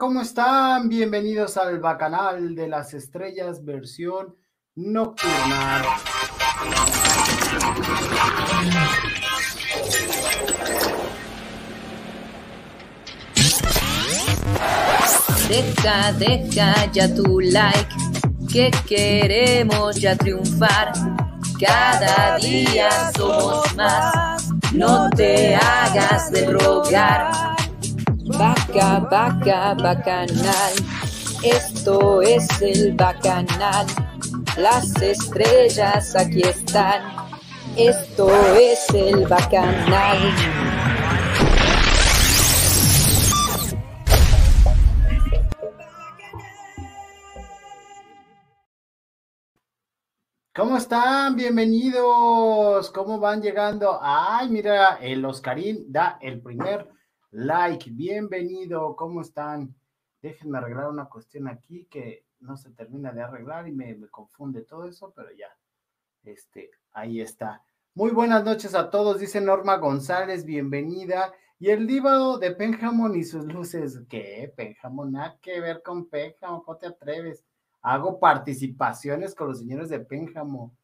¿cómo están? Bienvenidos al Bacanal de las Estrellas versión nocturna. Deja, deja ya tu like, que queremos ya triunfar. Cada día somos más, no te hagas de rogar. Vaca, vaca, bacanal, esto es el bacanal. Las estrellas aquí están, esto es el bacanal. ¿Cómo están? Bienvenidos. ¿Cómo van llegando? Ay, mira, el Oscarín da el primer like. Bienvenido. ¿Cómo están? Déjenme arreglar una cuestión aquí que no se termina de arreglar y me, confunde todo eso, pero ya. Este, ahí está. Muy buenas noches a todos, dice Norma González, bienvenida. Y el divo de Pénjamo y sus luces. ¿Qué? Pénjamo, nada que ver con Pénjamo, ¿cómo te atreves? Hago participaciones con los señores de Pénjamo.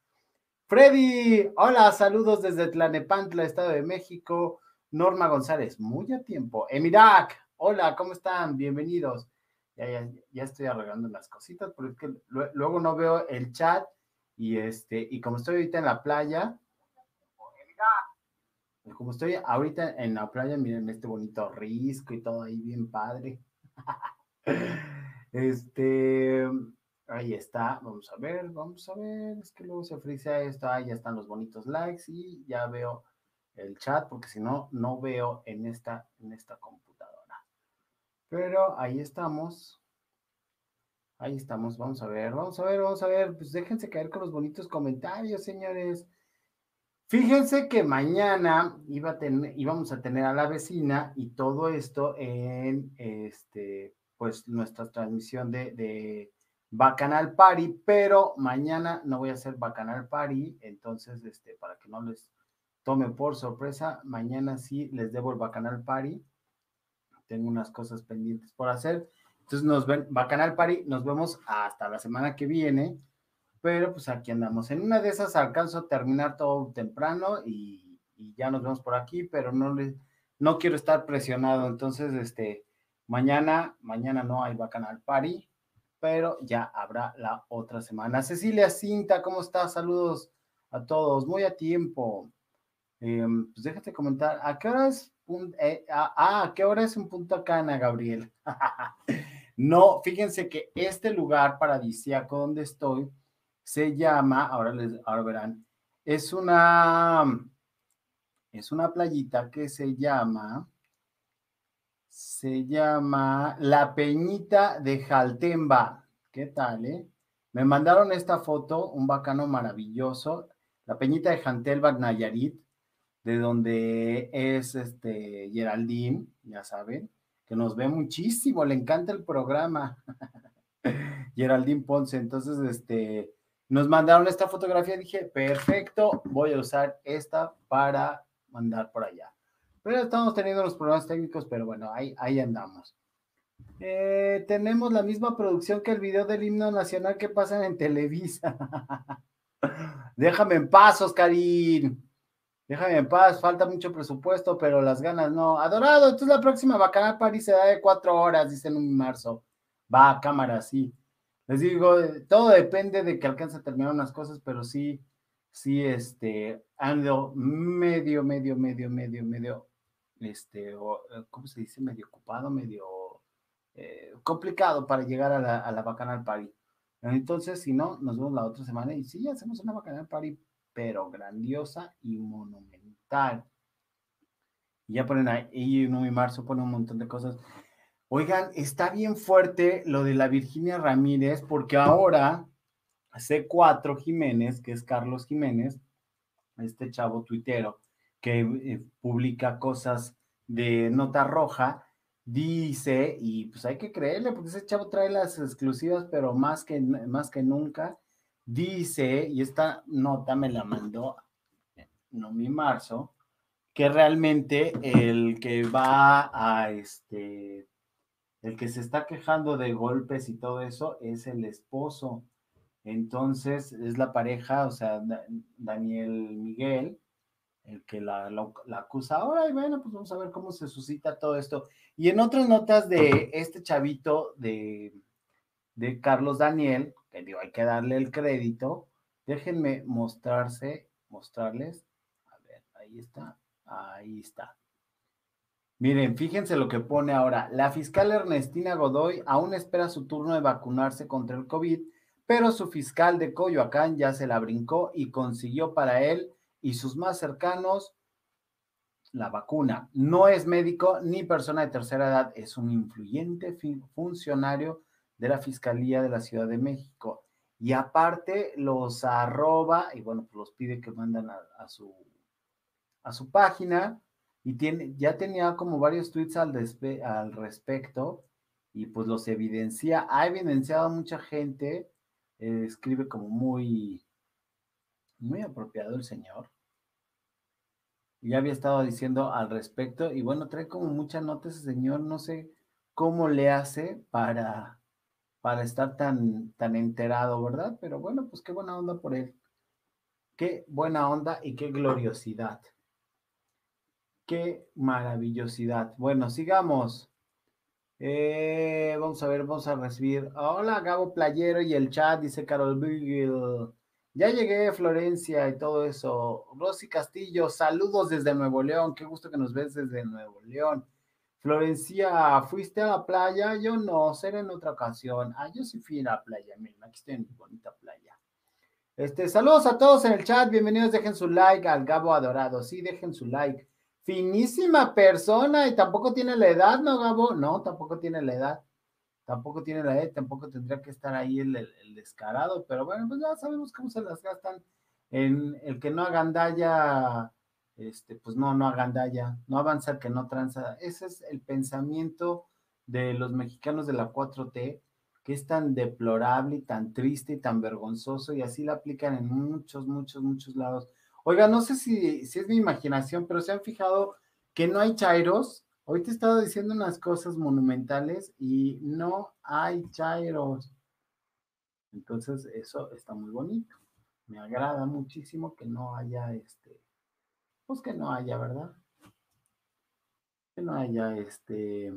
Freddy, hola, saludos desde Tlanepantla, Estado de México. Norma González, muy a tiempo. Emirac, hola, ¿cómo están? Bienvenidos. Ya, ya, ya estoy arreglando unas cositas, porque luego no veo el chat y este, y como estoy ahorita en la playa, como estoy ahorita en la playa, miren este bonito risco y todo ahí bien padre. Este, Ahí está, vamos a ver, vamos a ver, es que luego se frisea esto, ahí ya están los bonitos likes y ya veo el chat, porque si no, no veo en esta, en esta computadora. Pero ahí estamos, ahí estamos, vamos a ver, vamos a ver, vamos a ver, pues déjense caer con los bonitos comentarios, señores. Fíjense que mañana iba a tener, íbamos a tener a la vecina y todo esto en este, pues nuestra transmisión de, Bacanal Party, pero mañana no voy a hacer Bacanal Party, entonces, este, para que no les tome por sorpresa, mañana sí les debo el Bacanal Party. Tengo unas cosas pendientes por hacer. Entonces nos ven, Bacanal Party, nos vemos hasta la semana que viene, pero pues aquí andamos. En una de esas alcanzo a terminar todo temprano y, y ya nos vemos por aquí, pero no les, no quiero estar presionado, entonces, este, mañana, mañana no hay Bacanal Party pero ya habrá la otra semana. Cecilia Cinta, ¿cómo estás? Saludos a todos, muy a tiempo. Eh, pues déjate comentar, ¿a qué hora es un, eh, ah, ¿a qué hora es un punto cana, Gabriel? no, fíjense que este lugar paradisíaco donde estoy se llama, ahora les, ahora verán, es una, es una playita que se llama, se llama La Peñita de Jaltemba. ¿Qué tal, eh? Me mandaron esta foto, un bacano maravilloso, La Peñita de Jaltemba, Nayarit, de donde es este Geraldine, ya saben, que nos ve muchísimo, le encanta el programa. Geraldine Ponce, entonces, este, nos mandaron esta fotografía, dije, perfecto, voy a usar esta para mandar por allá. Pero estamos teniendo los problemas técnicos, pero bueno, ahí, ahí andamos. Eh, tenemos la misma producción que el video del himno nacional que pasan en Televisa. Déjame en paz, Oscarín. Déjame en paz, falta mucho presupuesto, pero las ganas no. Adorado, entonces la próxima Bacanal París se da de cuatro horas, dicen en marzo. Va, cámara, sí. Les digo, todo depende de que alcance a terminar unas cosas, pero sí, sí, este, ando medio, medio, medio, medio, medio este, eh, ¿cómo se dice? Medio ocupado, medio eh, complicado para llegar a la, a la Bacanal Party. Entonces, si no, nos vemos la otra semana y sí, hacemos una Bacanal Party, pero grandiosa y monumental. Y ya ponen ahí, y marzo, pone un montón de cosas. Oigan, está bien fuerte lo de la Virginia Ramírez, porque ahora C4 Jiménez, que es Carlos Jiménez, este chavo tuitero, que eh, publica cosas de nota roja, dice, y pues hay que creerle, porque ese chavo trae las exclusivas, pero más que, más que nunca, dice, y esta nota me la mandó, no mi marzo, que realmente el que va a este, el que se está quejando de golpes y todo eso es el esposo. Entonces es la pareja, o sea, Daniel Miguel, el que la, acusa. Ahora, y bueno, pues vamos a ver cómo se suscita todo esto. Y en otras notas de este chavito de, de Carlos Daniel, hay que darle el crédito, déjenme mostrarse, mostrarles. A ver, ahí está, ahí está. Miren, fíjense lo que pone ahora. La fiscal Ernestina Godoy aún espera su turno de vacunarse contra el COVID, pero su fiscal de Coyoacán ya se la brincó y consiguió para él y sus más cercanos la vacuna. No es médico ni persona de tercera edad, es un influyente funcionario de la Fiscalía de la Ciudad de México. Y aparte los arroba y bueno, pues los pide que mandan a, su, a su página y tiene, ya tenía como varios tweets al, al respecto y pues los evidencia, ha evidenciado mucha gente, eh, escribe como muy, muy apropiado el señor. Ya había estado diciendo al respecto y bueno, trae como mucha nota ese señor, no sé cómo le hace para, para estar tan, tan enterado, ¿verdad? Pero bueno, pues qué buena onda por él. Qué buena onda y qué gloriosidad. Qué maravillosidad. Bueno, sigamos. Eh, vamos a ver, vamos a recibir. Hola, Gabo Playero y el chat, dice Carol Beagle. Ya llegué, Florencia y todo eso. Rosy Castillo, saludos desde Nuevo León. Qué gusto que nos ves desde Nuevo León. Florencia, ¿fuiste a la playa? Yo no, será en otra ocasión. Ah, yo sí fui a la playa, miren, aquí estoy en mi bonita playa. Este, saludos a todos en el chat, bienvenidos, dejen su like al Gabo Adorado, sí, dejen su like. Finísima persona y tampoco tiene la edad, ¿no, Gabo? No, tampoco tiene la edad. Tampoco tiene la edad, tampoco tendría que estar ahí el, descarado, pero bueno, pues ya sabemos cómo se las gastan en el que no agandalla, este, pues no, no agandalla, no avanza que no tranza. Ese es el pensamiento de los mexicanos de la 4T, que es tan deplorable y tan triste y tan vergonzoso, y así la aplican en muchos, muchos, muchos lados. Oiga, no sé si, si es mi imaginación, pero se han fijado que no hay chairos. Hoy te he estado diciendo unas cosas monumentales y no hay chairos. Entonces, eso está muy bonito. Me agrada muchísimo que no haya este, pues que no haya, ¿verdad? Que no haya este.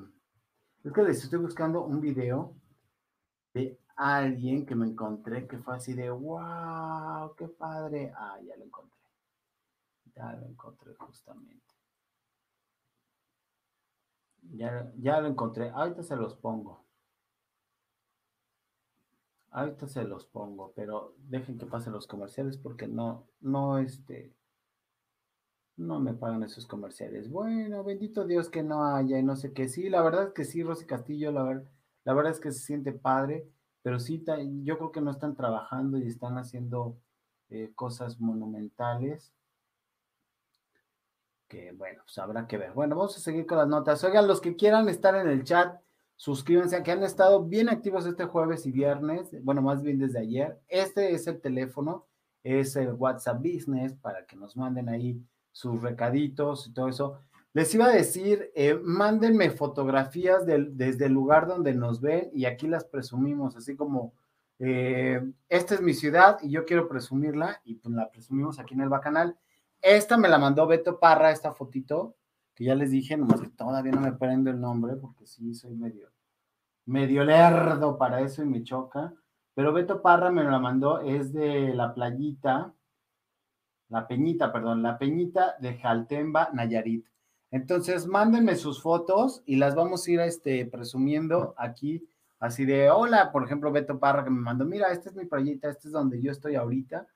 Es que les estoy buscando un video de alguien que me encontré que fue así de wow, qué padre. Ah, ya lo encontré. Ya lo encontré justamente. Ya, ya lo encontré. Ahorita se los pongo. Ahorita se los pongo, pero dejen que pasen los comerciales porque no, no, este, no me pagan esos comerciales. Bueno, bendito Dios que no haya y no sé qué. Sí, la verdad es que sí, Rosy Castillo, la, la verdad es que se siente padre, pero sí, yo creo que no están trabajando y están haciendo eh, cosas monumentales que bueno, pues habrá que ver. Bueno, vamos a seguir con las notas. Oigan, los que quieran estar en el chat, suscríbanse, que han estado bien activos este jueves y viernes, bueno, más bien desde ayer. Este es el teléfono, es el WhatsApp Business para que nos manden ahí sus recaditos y todo eso. Les iba a decir, eh, mándenme fotografías desde el lugar donde nos ven y aquí las presumimos, así como, eh, esta es mi ciudad y yo quiero presumirla y pues la presumimos aquí en el Bacanal. Esta me la mandó Beto Parra, esta fotito, que ya les dije, nomás que todavía no me prendo el nombre, porque sí, soy medio, medio lerdo para eso y me choca. Pero Beto Parra me la mandó, es de la playita, la peñita, perdón, la peñita de Jaltemba, Nayarit. Entonces, mándenme sus fotos y las vamos a ir este, presumiendo aquí, así de, hola, por ejemplo, Beto Parra que me mandó, mira, esta es mi playita, este es donde yo estoy ahorita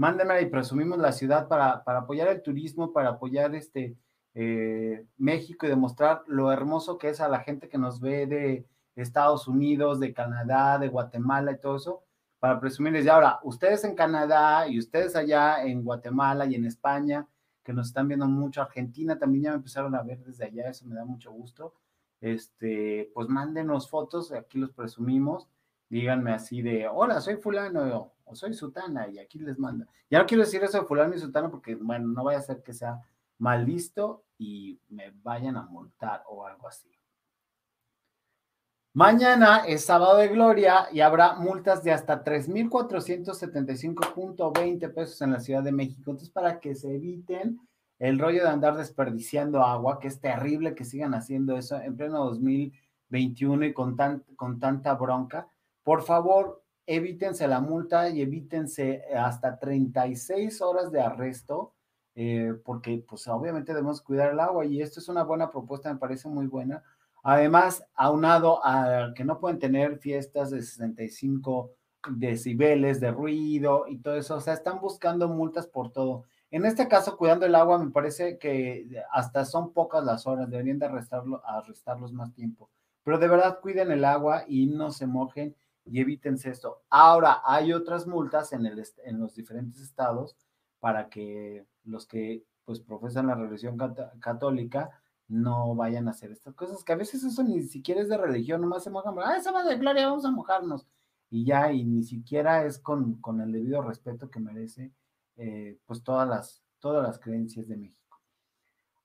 mándenme y presumimos la ciudad para, apoyar el turismo, para apoyar este eh, México y demostrar lo hermoso que es a la gente que nos ve de Estados Unidos, de Canadá, de Guatemala y todo eso, para presumirles. Y ahora, ustedes en Canadá y ustedes allá en Guatemala y en España, que nos están viendo mucho, Argentina también ya me empezaron a ver desde allá, eso me da mucho gusto. Este, pues mándenos fotos, aquí los presumimos, díganme así de, hola, soy fulano, soy sutana y aquí les manda. Ya no quiero decir eso de fulano y sutana porque, bueno, no vaya a ser que sea mal visto y me vayan a multar o algo así. Mañana es sábado de gloria y habrá multas de hasta 3,475.20 pesos en la Ciudad de México. Entonces, para que se eviten el rollo de andar desperdiciando agua, que es terrible que sigan haciendo eso en pleno 2021 y con, tan, con tanta bronca, por favor, evítense la multa y evítense hasta 36 horas de arresto, eh, porque pues obviamente debemos cuidar el agua y esto es una buena propuesta, me parece muy buena Además, aunado a que no pueden tener fiestas de 65 decibeles de ruido y todo eso, o sea, están buscando multas por todo. En este caso, cuidando el agua, me parece que hasta son pocas las horas, deberían de arrestarlo, arrestarlos más tiempo. Pero de verdad, cuiden el agua y no se mojen y evítense esto. Ahora, hay otras multas en, el, los diferentes estados para que los que pues profesan la religión católica no vayan a hacer estas cosas, que a veces eso ni siquiera es de religión, nomás se mojan, ah, va de gloria, vamos a mojarnos. Y ya, y ni siquiera es con, con el debido respeto que merece, eh, pues todas las, todas las creencias de México.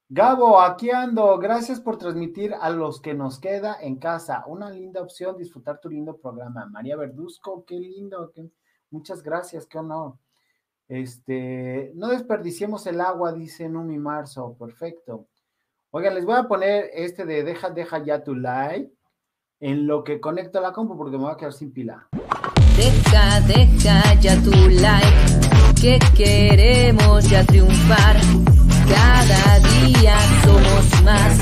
Gabo, aquí ando. Gracias por transmitir a los que nos queda en casa. Una linda opción, disfrutar tu lindo programa. María Verduzco, qué lindo. Muchas gracias, qué honor. Este, no desperdiciemos el agua, dice Numi Marzo. Perfecto. Oigan, les voy a poner este de deja, deja ya tu like en lo que conecto la compu porque me voy a quedar sin pila. Deja, deja ya tu like, que queremos ya triunfar. Cada día somos más,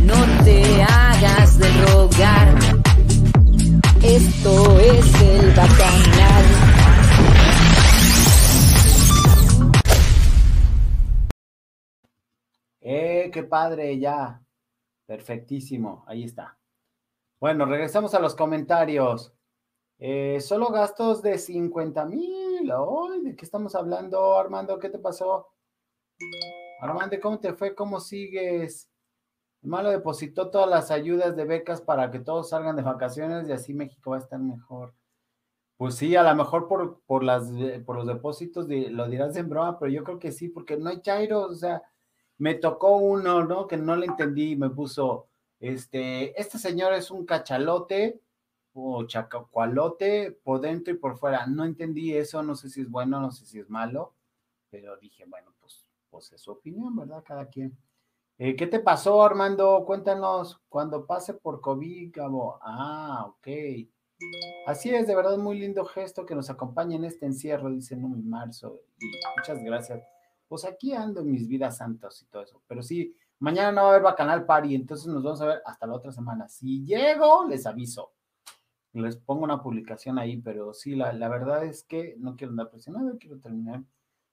no te hagas de rogar. Esto es el bacanal. ¡Eh, qué padre! Ya. Perfectísimo. Ahí está. Bueno, regresamos a los comentarios. Eh, solo gastos de 50 mil. ¿De qué estamos hablando, Armando? ¿Qué te pasó? Armando, ¿cómo te fue? ¿Cómo sigues? Malo depositó todas las ayudas de becas para que todos salgan de vacaciones y así México va a estar mejor. Pues sí, a lo mejor por, por, por los depósitos lo dirás en broma, pero yo creo que sí, porque no hay chairo, o sea, me tocó uno, ¿no? Que no le entendí y me puso, este, este señor es un cachalote o chacacualote por dentro y por fuera. No entendí eso, no sé si es bueno, no sé si es malo, pero dije, bueno, pues, pues es su opinión, ¿verdad? Cada quien. Eh, ¿Qué te pasó, Armando? Cuéntanos, cuando pase por COVID, Gabo. Ah, ok. Así es, de verdad, muy lindo gesto que nos acompañe en este encierro, dice Numi Marzo. Muchas gracias pues aquí ando mis vidas santas y todo eso. Pero sí, mañana no va a haber Bacanal Party, entonces nos vamos a ver hasta la otra semana. Si llego, les aviso. Les pongo una publicación ahí, pero sí, la, verdad es que no quiero andar presionado, quiero terminar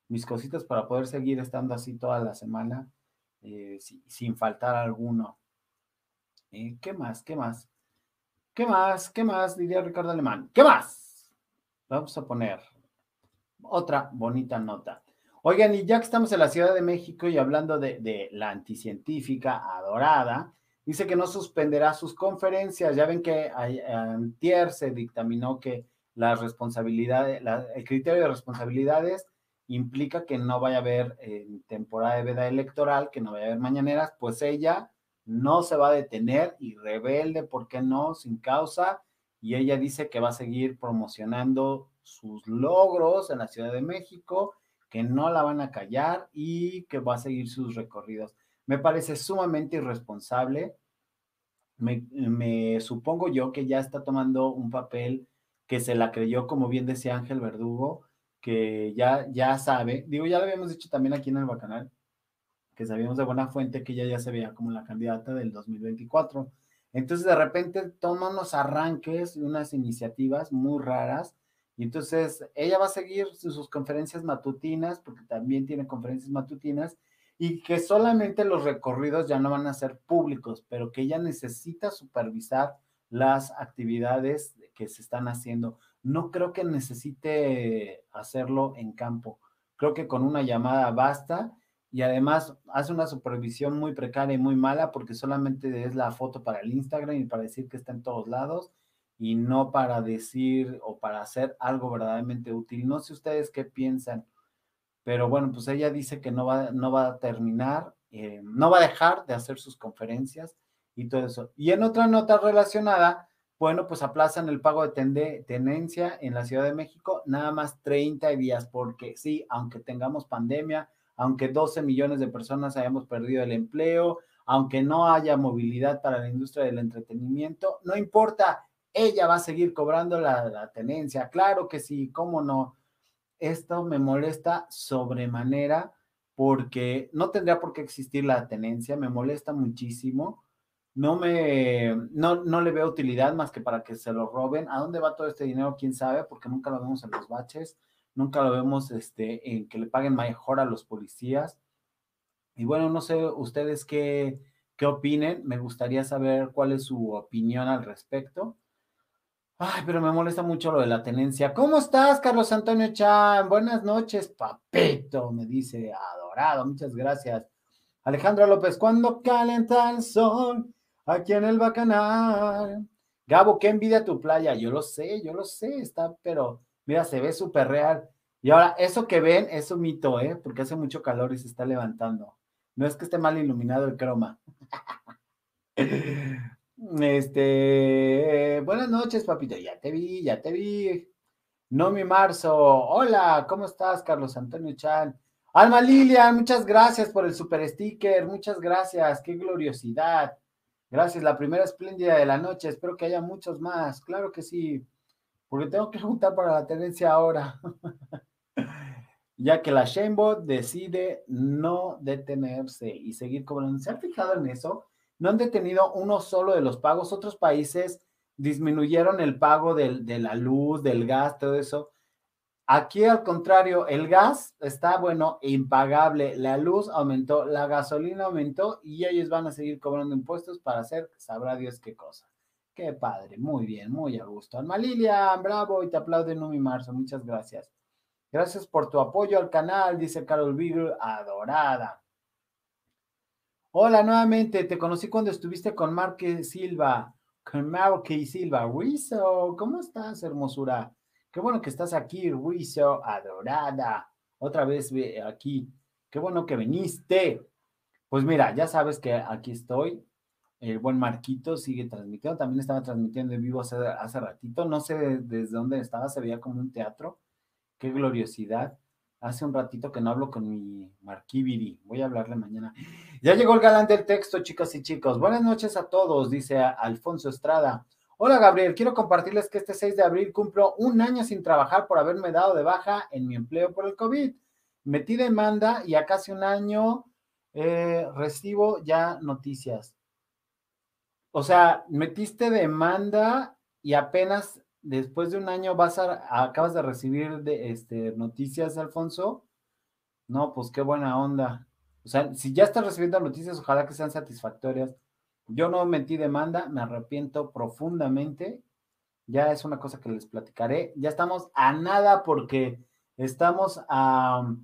mis cositas para poder seguir estando así toda la semana eh, sin faltar alguno. Eh, ¿Qué más? ¿Qué más? ¿Qué más? ¿Qué más? Diría Ricardo Alemán. ¿Qué más? Vamos a poner otra bonita nota. Oigan, y ya que estamos en la Ciudad de México y hablando de, la anticientífica adorada, dice que no suspenderá sus conferencias. Ya ven que antier se dictaminó que las responsabilidades, el criterio de responsabilidades implica que no vaya a haber temporada de veda electoral, que no vaya a haber mañaneras, pues ella no se va a detener y rebelde, ¿por qué no? Sin causa. Y ella dice que va a seguir promocionando sus logros en la Ciudad de México que no la van a callar y que va a seguir sus recorridos. Me parece sumamente irresponsable. Me, supongo yo que ya está tomando un papel que se la creyó, como bien decía Ángel Verdugo, que ya, ya sabe, digo, ya lo habíamos dicho también aquí en el Bacanal, que sabíamos de buena fuente que ella ya se veía como la candidata del 2024. Entonces, de repente toma unos arranques y unas iniciativas muy raras y entonces ella va a seguir sus conferencias matutinas, porque también tiene conferencias matutinas, y que solamente los recorridos ya no van a ser públicos, pero que ella necesita supervisar las actividades que se están haciendo. No creo que necesite hacerlo en campo. Creo que con una llamada basta y además hace una supervisión muy precaria y muy mala porque solamente es la foto para el Instagram y para decir que está en todos lados y no para decir o para hacer algo verdaderamente útil. No sé ustedes qué piensan, pero bueno, pues ella dice que no va, no va a terminar, eh, no va a dejar de hacer sus conferencias y todo eso. Y en otra nota relacionada, bueno, pues aplazan el pago de tenencia en la Ciudad de México nada más 30 días, porque sí, aunque tengamos pandemia, aunque 12 millones de personas hayamos perdido el empleo, aunque no haya movilidad para la industria del entretenimiento, no importa, ella va a seguir cobrando la, tenencia. Claro que sí, cómo no. Esto me molesta sobremanera porque no tendría por qué existir la tenencia, me molesta muchísimo no me, no, no le veo utilidad más que para que se lo roben. ¿A dónde va todo este dinero? ¿Quién sabe? Porque nunca lo vemos en los baches, nunca lo vemos este, en que le paguen mejor a los policías. Y bueno, no sé ustedes qué, qué opinen, me gustaría saber cuál es su opinión al respecto. Ay, pero me molesta mucho lo de la tenencia. ¿Cómo estás, Carlos Antonio Chan? Buenas noches, papito, me dice adorado, muchas gracias. Alejandro López, cuando calenta el sol, aquí en el bacanal. Gabo, qué envidia tu playa. Yo lo sé, yo lo sé, está, pero mira, se ve súper real. Y ahora, eso que ven es un mito, ¿eh? Porque hace mucho calor y se está levantando. No es que esté mal iluminado el croma. Este, buenas noches, papito. Ya te vi, ya te vi. No mi marzo. Hola, ¿cómo estás, Carlos Antonio Chan? Alma Lilia, muchas gracias por el super sticker. Muchas gracias. Qué gloriosidad. Gracias, la primera espléndida de la noche. Espero que haya muchos más. Claro que sí, porque tengo que juntar para la tenencia ahora. ya que la Shamebot decide no detenerse y seguir cobrando. ¿Se han fijado en eso? No han detenido uno solo de los pagos. Otros países disminuyeron el pago de la luz, del gas, todo eso. Aquí al contrario, el gas está, bueno, impagable, la luz aumentó, la gasolina aumentó y ellos van a seguir cobrando impuestos para hacer, sabrá Dios qué cosa. Qué padre, muy bien, muy a gusto. Alma Lilian, bravo, y te aplauden mi Marzo, muchas gracias. Gracias por tu apoyo al canal, dice Carol Beagle, adorada. Hola nuevamente, te conocí cuando estuviste con Marque Silva, con Marque Silva. Rizo, ¿cómo estás, hermosura? Qué bueno que estás aquí, Ruizo, adorada. Otra vez aquí. Qué bueno que viniste. Pues mira, ya sabes que aquí estoy. El buen Marquito sigue transmitiendo. También estaba transmitiendo en vivo hace, hace ratito. No sé desde dónde estaba, se veía como un teatro. Qué gloriosidad. Hace un ratito que no hablo con mi Marquibiri. Voy a hablarle mañana. Ya llegó el galán del texto, chicas y chicos. Buenas noches a todos, dice Alfonso Estrada. Hola Gabriel, quiero compartirles que este 6 de abril cumplo un año sin trabajar por haberme dado de baja en mi empleo por el COVID. Metí demanda y a casi un año eh, recibo ya noticias. O sea, metiste demanda y apenas después de un año vas a, acabas de recibir de, este, noticias, Alfonso. No, pues qué buena onda. O sea, si ya estás recibiendo noticias, ojalá que sean satisfactorias. Yo no metí demanda, me arrepiento profundamente. Ya es una cosa que les platicaré. Ya estamos a nada porque estamos a...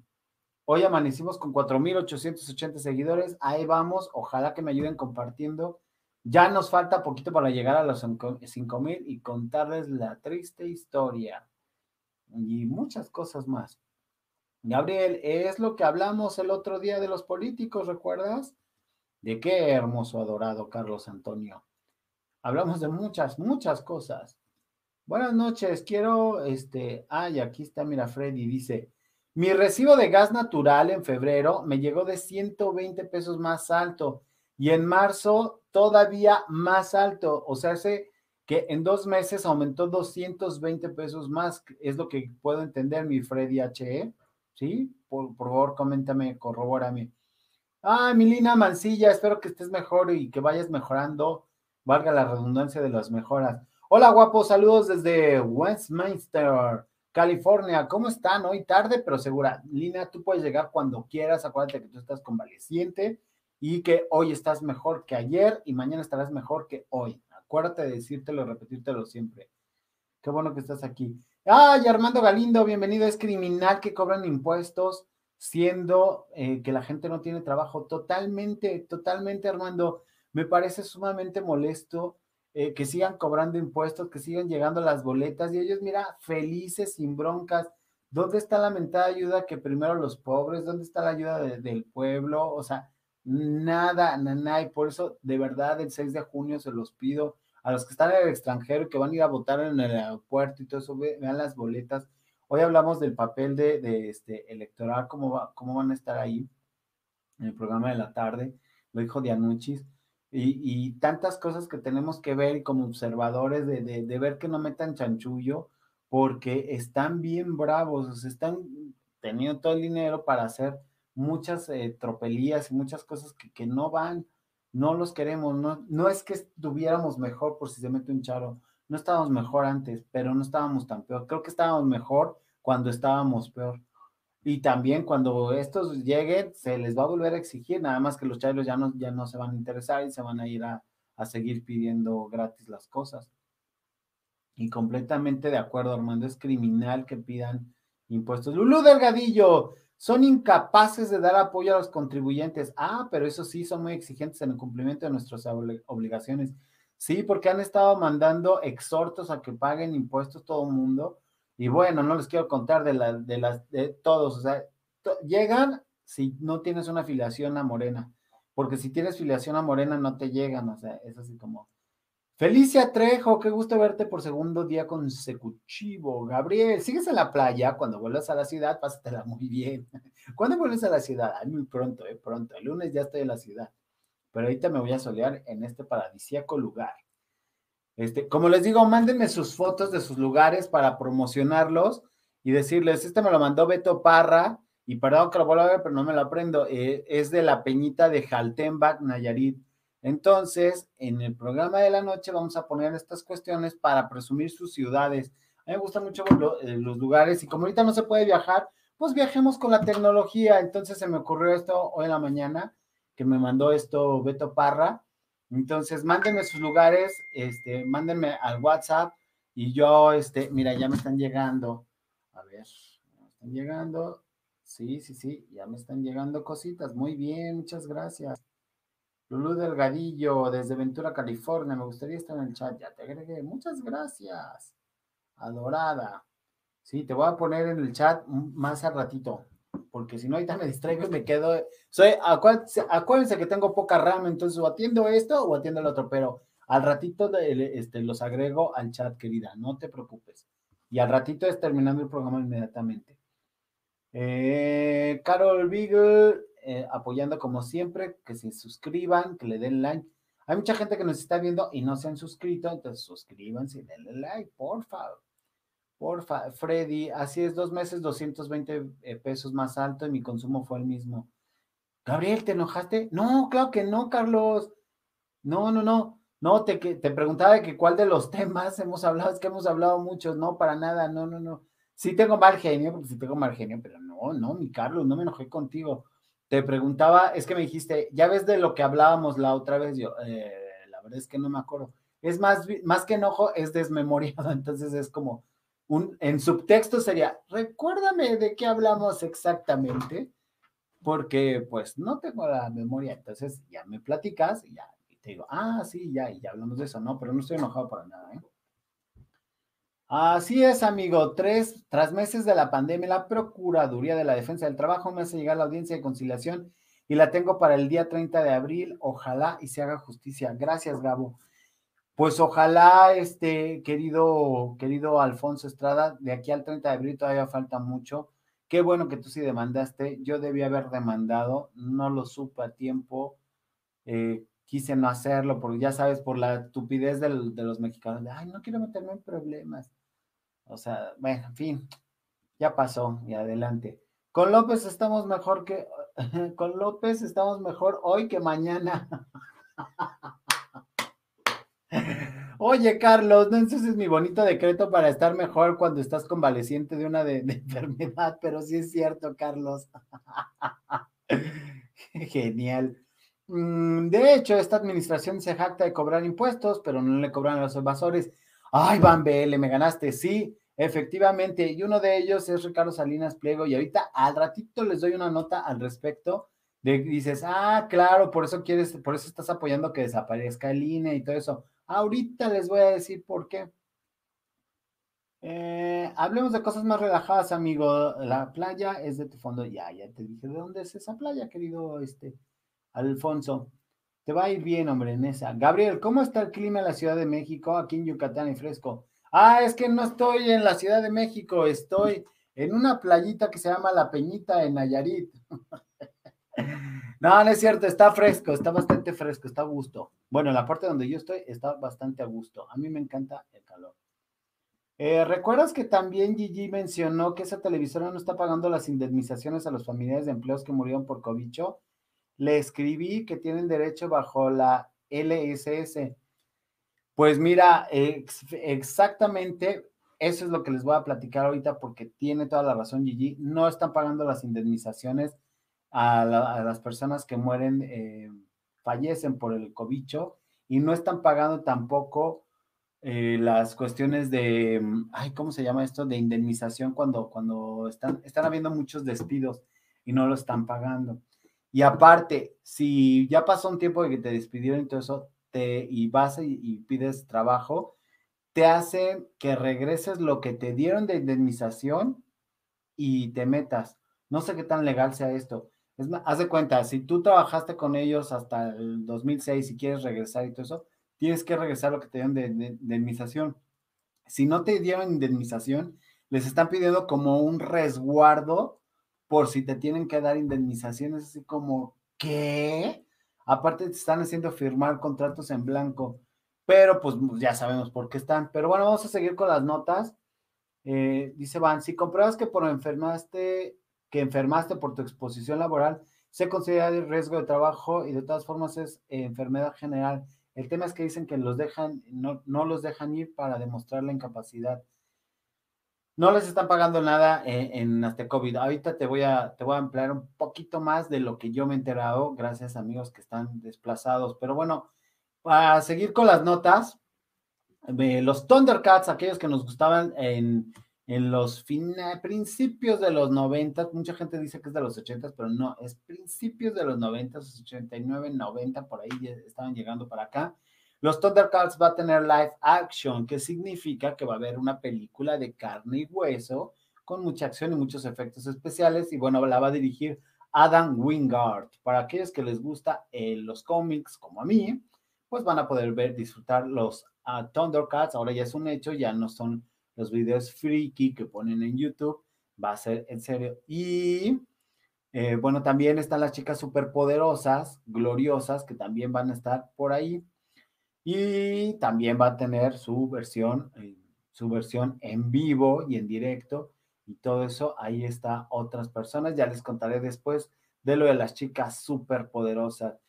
Hoy amanecimos con 4.880 seguidores. Ahí vamos. Ojalá que me ayuden compartiendo. Ya nos falta poquito para llegar a los 5.000 y contarles la triste historia. Y muchas cosas más. Gabriel, es lo que hablamos el otro día de los políticos, ¿recuerdas? De qué hermoso, adorado Carlos Antonio. Hablamos de muchas, muchas cosas. Buenas noches, quiero, este, ay, aquí está, mira, Freddy dice, mi recibo de gas natural en febrero me llegó de 120 pesos más alto y en marzo todavía más alto, o sea, sé que en dos meses aumentó 220 pesos más, es lo que puedo entender, mi Freddy HE, ¿sí? Por, por favor, coméntame, corrobórame. Ah, Milina Mancilla, espero que estés mejor y que vayas mejorando, valga la redundancia de las mejoras. Hola, guapo, saludos desde Westminster, California. ¿Cómo están? Hoy tarde, pero segura. Lina, tú puedes llegar cuando quieras. Acuérdate que tú estás convaleciente y que hoy estás mejor que ayer y mañana estarás mejor que hoy. Acuérdate de decírtelo, repetírtelo siempre. Qué bueno que estás aquí. Ay, Armando Galindo, bienvenido. Es criminal que cobran impuestos siendo eh, que la gente no tiene trabajo. Totalmente, totalmente, Armando. Me parece sumamente molesto eh, que sigan cobrando impuestos, que sigan llegando las boletas y ellos, mira, felices, sin broncas. ¿Dónde está la mentada ayuda que primero los pobres? ¿Dónde está la ayuda del pueblo? O sea, nada, nada. Y por eso, de verdad, el 6 de junio se los pido a los que están en el extranjero y que van a ir a votar en el aeropuerto y todo eso, vean las boletas. Hoy hablamos del papel de, este electoral, cómo, va, cómo van a estar ahí en el programa de la tarde, lo dijo Dianuchis, y, y tantas cosas que tenemos que ver como observadores de, de, ver que no metan chanchullo, porque están bien bravos, están teniendo todo el dinero para hacer muchas eh, tropelías y muchas cosas que, que, no van, no los queremos, no, no es que estuviéramos mejor por si se mete un charo, no estábamos mejor antes, pero no estábamos tan peor, creo que estábamos mejor cuando estábamos peor. Y también cuando estos lleguen, se les va a volver a exigir, nada más que los charos ya no, ya no se van a interesar y se van a ir a, a seguir pidiendo gratis las cosas. Y completamente de acuerdo, Armando, es criminal que pidan impuestos. Lulú Delgadillo, son incapaces de dar apoyo a los contribuyentes. Ah, pero eso sí, son muy exigentes en el cumplimiento de nuestras obligaciones. Sí, porque han estado mandando exhortos a que paguen impuestos todo el mundo. Y bueno, no les quiero contar de, la, de las de todos. O sea, llegan si no tienes una afiliación a Morena. Porque si tienes filiación a Morena, no te llegan. O sea, es así como Felicia Trejo, qué gusto verte por segundo día consecutivo. Gabriel, ¿sigues en la playa? Cuando vuelvas a la ciudad, pásatela muy bien. ¿Cuándo vuelves a la ciudad? muy pronto, eh, pronto. El lunes ya estoy en la ciudad. Pero ahorita me voy a solear en este paradisíaco lugar. Este, como les digo, mándenme sus fotos de sus lugares para promocionarlos y decirles, este me lo mandó Beto Parra, y perdón que lo vuelva a ver, pero no me lo aprendo. Eh, es de la peñita de Jaltenbach, Nayarit entonces, en el programa de la noche vamos a poner estas cuestiones para presumir sus ciudades. A mí me gustan mucho eh, los lugares y como ahorita no se puede viajar, pues viajemos con la tecnología. Entonces se me ocurrió esto hoy en la mañana, que me mandó esto Beto Parra. Entonces, mándenme sus lugares, este, mándenme al WhatsApp y yo, este, mira, ya me están llegando. A ver, me están llegando. Sí, sí, sí, ya me están llegando cositas. Muy bien, muchas gracias. Lulú Delgadillo, desde Ventura, California. Me gustaría estar en el chat. Ya te agregué. Muchas gracias. Adorada. Sí, te voy a poner en el chat más al ratito. Porque si no, ahorita me distraigo y me quedo. Soy, acuérdense, que tengo poca RAM, entonces o atiendo esto o atiendo el otro, pero al ratito este, los agrego al chat, querida. No te preocupes. Y al ratito es terminando el programa inmediatamente. Eh, Carol Beagle, eh, apoyando como siempre, que se suscriban, que le den like. Hay mucha gente que nos está viendo y no se han suscrito, entonces suscríbanse y denle like, porfa. Porfa, Freddy, así es, dos meses, 220 eh, pesos más alto y mi consumo fue el mismo. Gabriel, ¿te enojaste? No, claro que no, Carlos. No, no, no. No, te, te preguntaba de que cuál de los temas hemos hablado, es que hemos hablado muchos, no, para nada, no, no, no. Sí tengo mal genio, porque sí tengo mal genio, pero no, no, mi Carlos, no me enojé contigo. Te preguntaba, es que me dijiste, ya ves de lo que hablábamos la otra vez, yo, eh, la verdad es que no me acuerdo. Es más, más que enojo, es desmemoriado, entonces es como, un, en subtexto sería, recuérdame de qué hablamos exactamente, porque pues no tengo la memoria, entonces ya me platicas y ya y te digo, ah, sí, ya, y ya hablamos de eso, no, pero no estoy enojado para nada, ¿eh? Así es, amigo. Tres, tras meses de la pandemia, la Procuraduría de la Defensa del Trabajo me hace llegar la audiencia de conciliación y la tengo para el día 30 de abril. Ojalá y se haga justicia. Gracias, Gabo. Pues ojalá, este querido, querido Alfonso Estrada, de aquí al 30 de abril todavía falta mucho. Qué bueno que tú sí demandaste. Yo debí haber demandado, no lo supe a tiempo. Eh, quise no hacerlo, porque ya sabes, por la estupidez de los mexicanos, ay, no quiero meterme en problemas. O sea, bueno, en fin, ya pasó y adelante. Con López estamos mejor que, con López estamos mejor hoy que mañana. Oye, Carlos, no es mi bonito decreto para estar mejor cuando estás convaleciente de una de, enfermedad, pero sí es cierto, Carlos. Genial. Mm, de hecho, esta administración se jacta de cobrar impuestos, pero no le cobran a los evasores. Ay, Van BL, me ganaste. Sí, efectivamente. Y uno de ellos es Ricardo Salinas Pliego. Y ahorita al ratito les doy una nota al respecto. De, dices, ah, claro, por eso quieres, por eso estás apoyando que desaparezca el INE y todo eso. Ahorita les voy a decir por qué. Eh, hablemos de cosas más relajadas, amigo. La playa es de tu fondo. Ya, ya te dije de dónde es esa playa, querido este, Alfonso. Te va a ir bien, hombre, en esa. Gabriel, ¿cómo está el clima en la Ciudad de México? Aquí en Yucatán y fresco. Ah, es que no estoy en la Ciudad de México, estoy en una playita que se llama La Peñita en Nayarit. no, no es cierto, está fresco, está bastante fresco, está a gusto. Bueno, en la parte donde yo estoy está bastante a gusto. A mí me encanta el calor. Eh, ¿Recuerdas que también Gigi mencionó que esa televisora no está pagando las indemnizaciones a los familiares de empleos que murieron por cobicho? Le escribí que tienen derecho bajo la LSS. Pues mira, exactamente eso es lo que les voy a platicar ahorita porque tiene toda la razón Gigi. No están pagando las indemnizaciones a, las personas que mueren, eh, fallecen por el cobicho y no están pagando tampoco eh, las cuestiones de, ay, ¿cómo se llama esto? De indemnización cuando, cuando están, están habiendo muchos despidos y no lo están pagando. Y aparte, si ya pasó un tiempo de que te despidieron y todo eso, te, y vas y, pides trabajo, te hace que regreses lo que te dieron de indemnización y te metas. No sé qué tan legal sea esto. Es haz de cuenta, si tú trabajaste con ellos hasta el 2006 y quieres regresar y todo eso, tienes que regresar lo que te dieron de, indemnización. Si no te dieron indemnización, les están pidiendo como un resguardo por si te tienen que dar indemnizaciones, así como, ¿qué? Aparte te están haciendo firmar contratos en blanco, pero pues ya sabemos por qué están. Pero bueno, vamos a seguir con las notas. Eh, dice Van, si compruebas que por enfermaste, que enfermaste por tu exposición laboral, se considera riesgo de trabajo y de todas formas es enfermedad general el tema es que dicen que los dejan, no, no los dejan ir para demostrar la incapacidad. No les están pagando nada en, en COVID. Ahorita te voy, a, te voy a emplear un poquito más de lo que yo me he enterado, gracias amigos que están desplazados. Pero bueno, para seguir con las notas, los Thundercats, aquellos que nos gustaban en, en los principios de los 90, mucha gente dice que es de los 80, pero no, es principios de los 90, 89, 90, por ahí estaban llegando para acá. Los Thundercats va a tener live action, que significa que va a haber una película de carne y hueso con mucha acción y muchos efectos especiales. Y bueno, la va a dirigir Adam Wingard. Para aquellos que les gusta eh, los cómics, como a mí, pues van a poder ver, disfrutar los uh, Thundercats. Ahora ya es un hecho, ya no son los videos freaky que ponen en YouTube, va a ser en serio. Y eh, bueno, también están las chicas superpoderosas, gloriosas, que también van a estar por ahí. Y también va a tener su versión, eh, su versión en vivo y en directo. Y todo eso, ahí está otras personas. Ya les contaré después de lo de las chicas superpoderosas.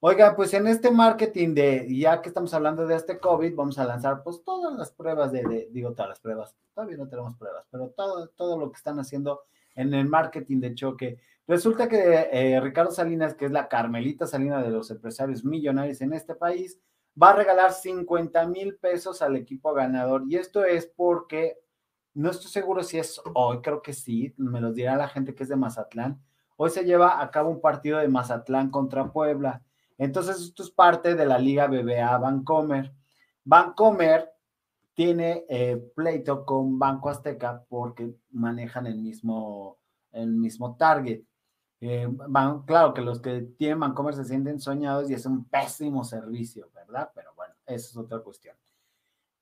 Oiga, pues en este marketing de, ya que estamos hablando de este COVID, vamos a lanzar pues todas las pruebas de, digo todas las pruebas, todavía no tenemos pruebas, pero todo, todo lo que están haciendo en el marketing de choque. Resulta que eh, Ricardo Salinas, que es la Carmelita Salinas de los empresarios millonarios en este país, va a regalar 50 mil pesos al equipo ganador. Y esto es porque, no estoy seguro si es hoy, creo que sí, me lo dirá la gente que es de Mazatlán. Hoy se lleva a cabo un partido de Mazatlán contra Puebla. Entonces, esto es parte de la Liga BBA Bancomer. Bancomer tiene eh, pleito con Banco Azteca porque manejan el mismo, el mismo target. Eh, claro que los que tienen Bancomer se sienten soñados y es un pésimo servicio, ¿verdad? Pero bueno, eso es otra cuestión.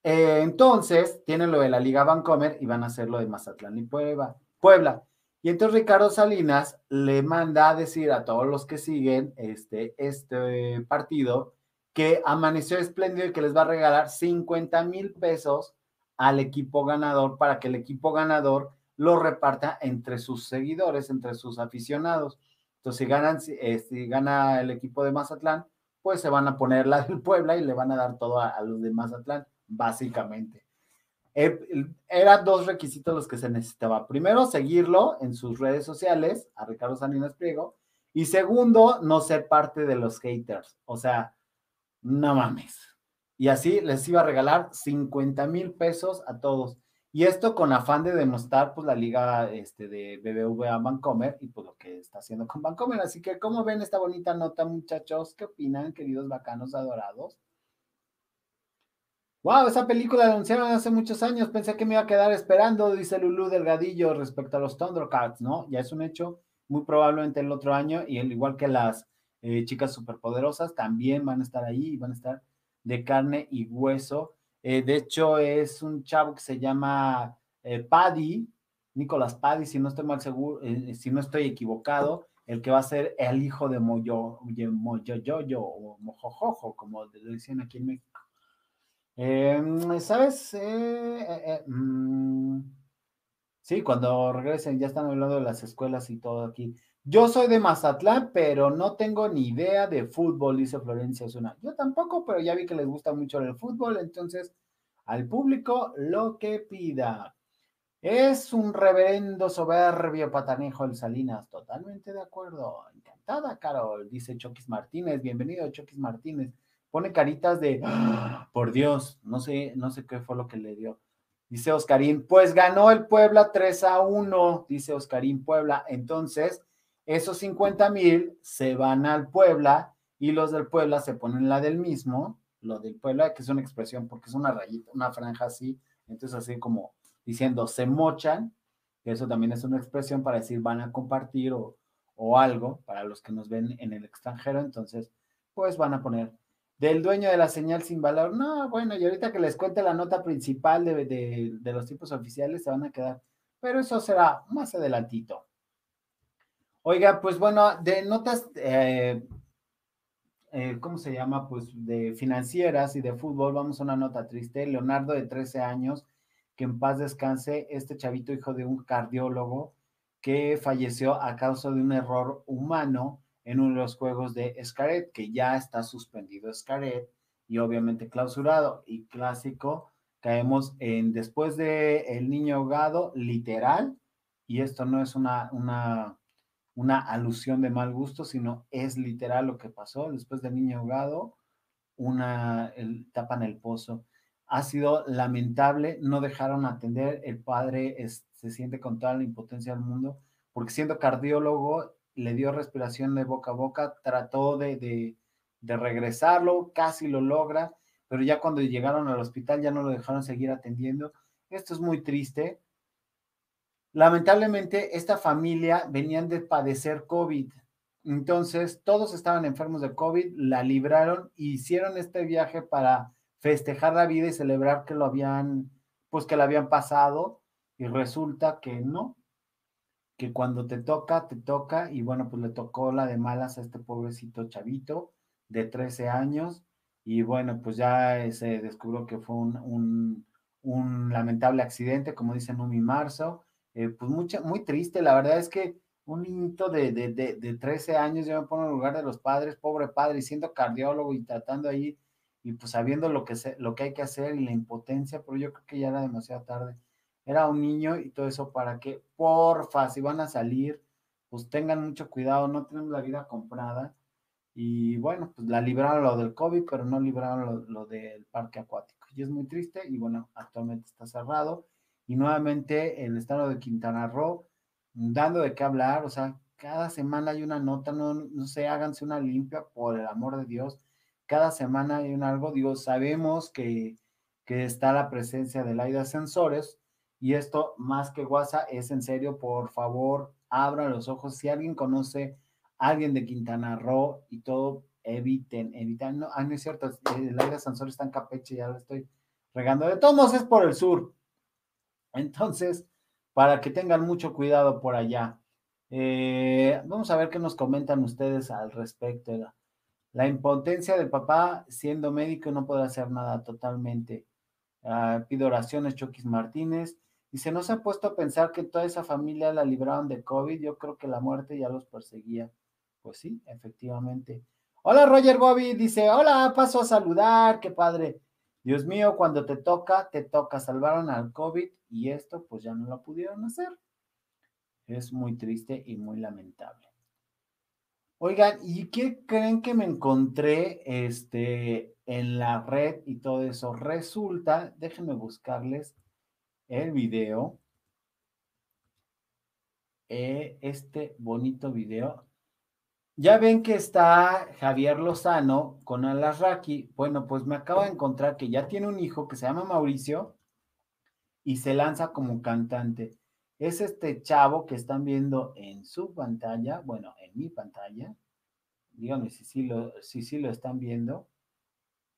Eh, entonces, tienen lo de la Liga Bancomer y van a hacer lo de Mazatlán y Puebla. Puebla. Y entonces Ricardo Salinas le manda a decir a todos los que siguen este, este partido que amaneció espléndido y que les va a regalar 50 mil pesos al equipo ganador para que el equipo ganador lo reparta entre sus seguidores, entre sus aficionados. Entonces, si, ganan, eh, si gana el equipo de Mazatlán, pues se van a poner la del Puebla y le van a dar todo a los de Mazatlán, básicamente. Eran dos requisitos los que se necesitaba. Primero, seguirlo en sus redes sociales, a Ricardo Salinas Priego. Y segundo, no ser parte de los haters. O sea, no mames. Y así les iba a regalar 50 mil pesos a todos. Y esto con afán de demostrar pues la liga este, de BBVA Bancomer y pues lo que está haciendo con Bancomer. Así que, ¿cómo ven esta bonita nota, muchachos? ¿Qué opinan, queridos bacanos adorados? Wow, esa película la anunciaron hace muchos años. Pensé que me iba a quedar esperando, dice Lulu Delgadillo respecto a los Thundercats, ¿no? Ya es un hecho, muy probablemente el otro año, y el igual que las eh, chicas superpoderosas, también van a estar ahí, van a estar de carne y hueso. Eh, de hecho, es un chavo que se llama eh, Paddy, Nicolás Paddy, si no estoy mal seguro, si no estoy equivocado, el que va a ser el hijo de Moyo, Moyoyoyo o Mojojojo, como le dicen aquí en México. Em, ¿Sabes? Mm, sí, cuando regresen, ya están hablando de las escuelas y todo aquí. Yo soy de Mazatlán, pero no tengo ni idea de fútbol, dice Florencia Osuna. Yo tampoco, pero ya vi que les gusta mucho el fútbol, entonces al público lo que pida. Es un reverendo soberbio patanejo el Salinas, totalmente de acuerdo. Encantada, Carol, dice Choquis Martínez. Bienvenido, Choquis Martínez. Pone caritas de, ¡Ah! por Dios, no sé, no sé qué fue lo que le dio. Dice Oscarín, pues ganó el Puebla 3 a 1, dice Oscarín Puebla. Entonces, esos 50 mil se van al Puebla y los del Puebla se ponen la del mismo, lo del Puebla, que es una expresión porque es una rayita, una franja así, entonces así como diciendo se mochan, eso también es una expresión para decir van a compartir o, algo para los que nos ven en el extranjero, entonces pues van a poner del dueño de la señal sin valor. No, bueno, y ahorita que les cuente la nota principal de, de los tipos oficiales se van a quedar, pero eso será más adelantito. Oiga, pues bueno, de notas, eh, eh, ¿cómo se llama? Pues de financieras y de fútbol, vamos a una nota triste. Leonardo de 13 años, que en paz descanse, este chavito hijo de un cardiólogo que falleció a causa de un error humano en uno de los juegos de Escaret, que ya está suspendido Escaret y obviamente clausurado. Y clásico, caemos en después de el niño ahogado, literal, y esto no es una, una una alusión de mal gusto, sino es literal lo que pasó. Después del niño ahogado, una, el, tapan el pozo. Ha sido lamentable, no dejaron atender, el padre se siente con toda la impotencia del mundo, porque siendo cardiólogo, le dio respiración de boca a boca, trató de, de, de regresarlo, casi lo logra, pero ya cuando llegaron al hospital ya no lo dejaron seguir atendiendo. Esto es muy triste, Lamentablemente, esta familia venían de padecer COVID. Entonces, todos estaban enfermos de COVID, la libraron e hicieron este viaje para festejar la vida y celebrar que lo habían, pues que la habían pasado. Y resulta que no, que cuando te toca, te toca. Y bueno, pues le tocó la de malas a este pobrecito chavito de 13 años. Y bueno, pues ya se descubrió que fue un, un, lamentable accidente, como dice Numi Marzo eh, pues mucha, muy triste. La verdad es que un niñito de, de, de, 13 años, yo me pongo en el lugar de los padres, pobre padre, siendo cardiólogo y tratando ahí, y pues sabiendo lo que, se, lo que hay que hacer y la impotencia, pero yo creo que ya era demasiado tarde. Era un niño y todo eso para que, porfa, si van a salir, pues tengan mucho cuidado, no tenemos la vida comprada. Y bueno, pues la libraron lo del COVID, pero no libraron lo, lo del parque acuático. Y es muy triste y bueno, actualmente está cerrado y nuevamente el estado de Quintana Roo dando de qué hablar, o sea, cada semana hay una nota, no, no sé, háganse una limpia por el amor de Dios, cada semana hay un algo, digo, sabemos que, que está la presencia del aire de ascensores y esto más que WhatsApp es en serio, por favor, abran los ojos, si alguien conoce a alguien de Quintana Roo y todo, eviten, eviten, no, ah, no es cierto, el aire de ascensores está en Capeche, ya lo estoy regando, de todos es por el sur, entonces, para que tengan mucho cuidado por allá. Eh, vamos a ver qué nos comentan ustedes al respecto. La impotencia del papá, siendo médico, no puede hacer nada totalmente. Ah, pido oraciones, Choquis Martínez. Y se nos ha puesto a pensar que toda esa familia la libraron de COVID. Yo creo que la muerte ya los perseguía. Pues sí, efectivamente. Hola, Roger Bobby. Dice, hola, paso a saludar. Qué padre. Dios mío, cuando te toca, te toca. Salvaron al COVID y esto pues ya no lo pudieron hacer. Es muy triste y muy lamentable. Oigan, ¿y qué creen que me encontré este, en la red y todo eso? Resulta, déjenme buscarles el video. Eh, este bonito video. Ya ven que está Javier Lozano con Alarraqui. Bueno, pues me acabo de encontrar que ya tiene un hijo que se llama Mauricio y se lanza como cantante. Es este chavo que están viendo en su pantalla, bueno, en mi pantalla. díganme si sí lo, sí lo están viendo.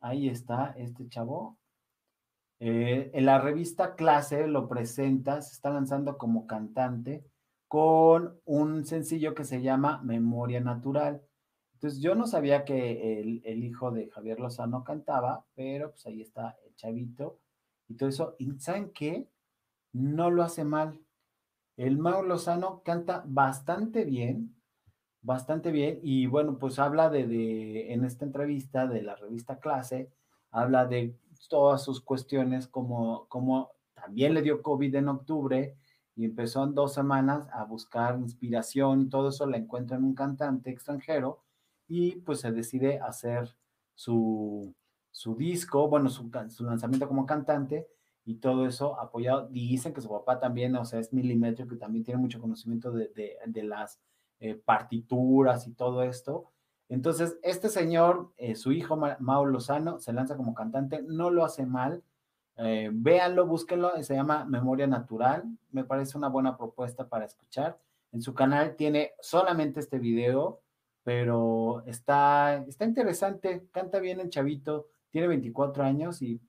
Ahí está este chavo. Eh, en la revista Clase lo presenta, se está lanzando como cantante con un sencillo que se llama Memoria Natural. Entonces yo no sabía que el, hijo de Javier Lozano cantaba, pero pues ahí está el chavito y todo eso. ¿Y saben qué? No lo hace mal. El Mau Lozano canta bastante bien, bastante bien, y bueno, pues habla de, de, en esta entrevista de la revista Clase, habla de todas sus cuestiones, como, como también le dio COVID en octubre y empezó en dos semanas a buscar inspiración y todo eso la encuentra en un cantante extranjero y pues se decide hacer su, su disco, bueno, su, su lanzamiento como cantante y todo eso apoyado. Dicen que su papá también, o sea, es milimétrico, que también tiene mucho conocimiento de, de, las eh, partituras y todo esto. Entonces, este señor, eh, su hijo Mau Lozano, se lanza como cantante, no lo hace mal. Eh, véanlo, búsquenlo, se llama Memoria Natural. Me parece una buena propuesta para escuchar. En su canal tiene solamente este video, pero está, está interesante, canta bien el chavito, tiene 24 años y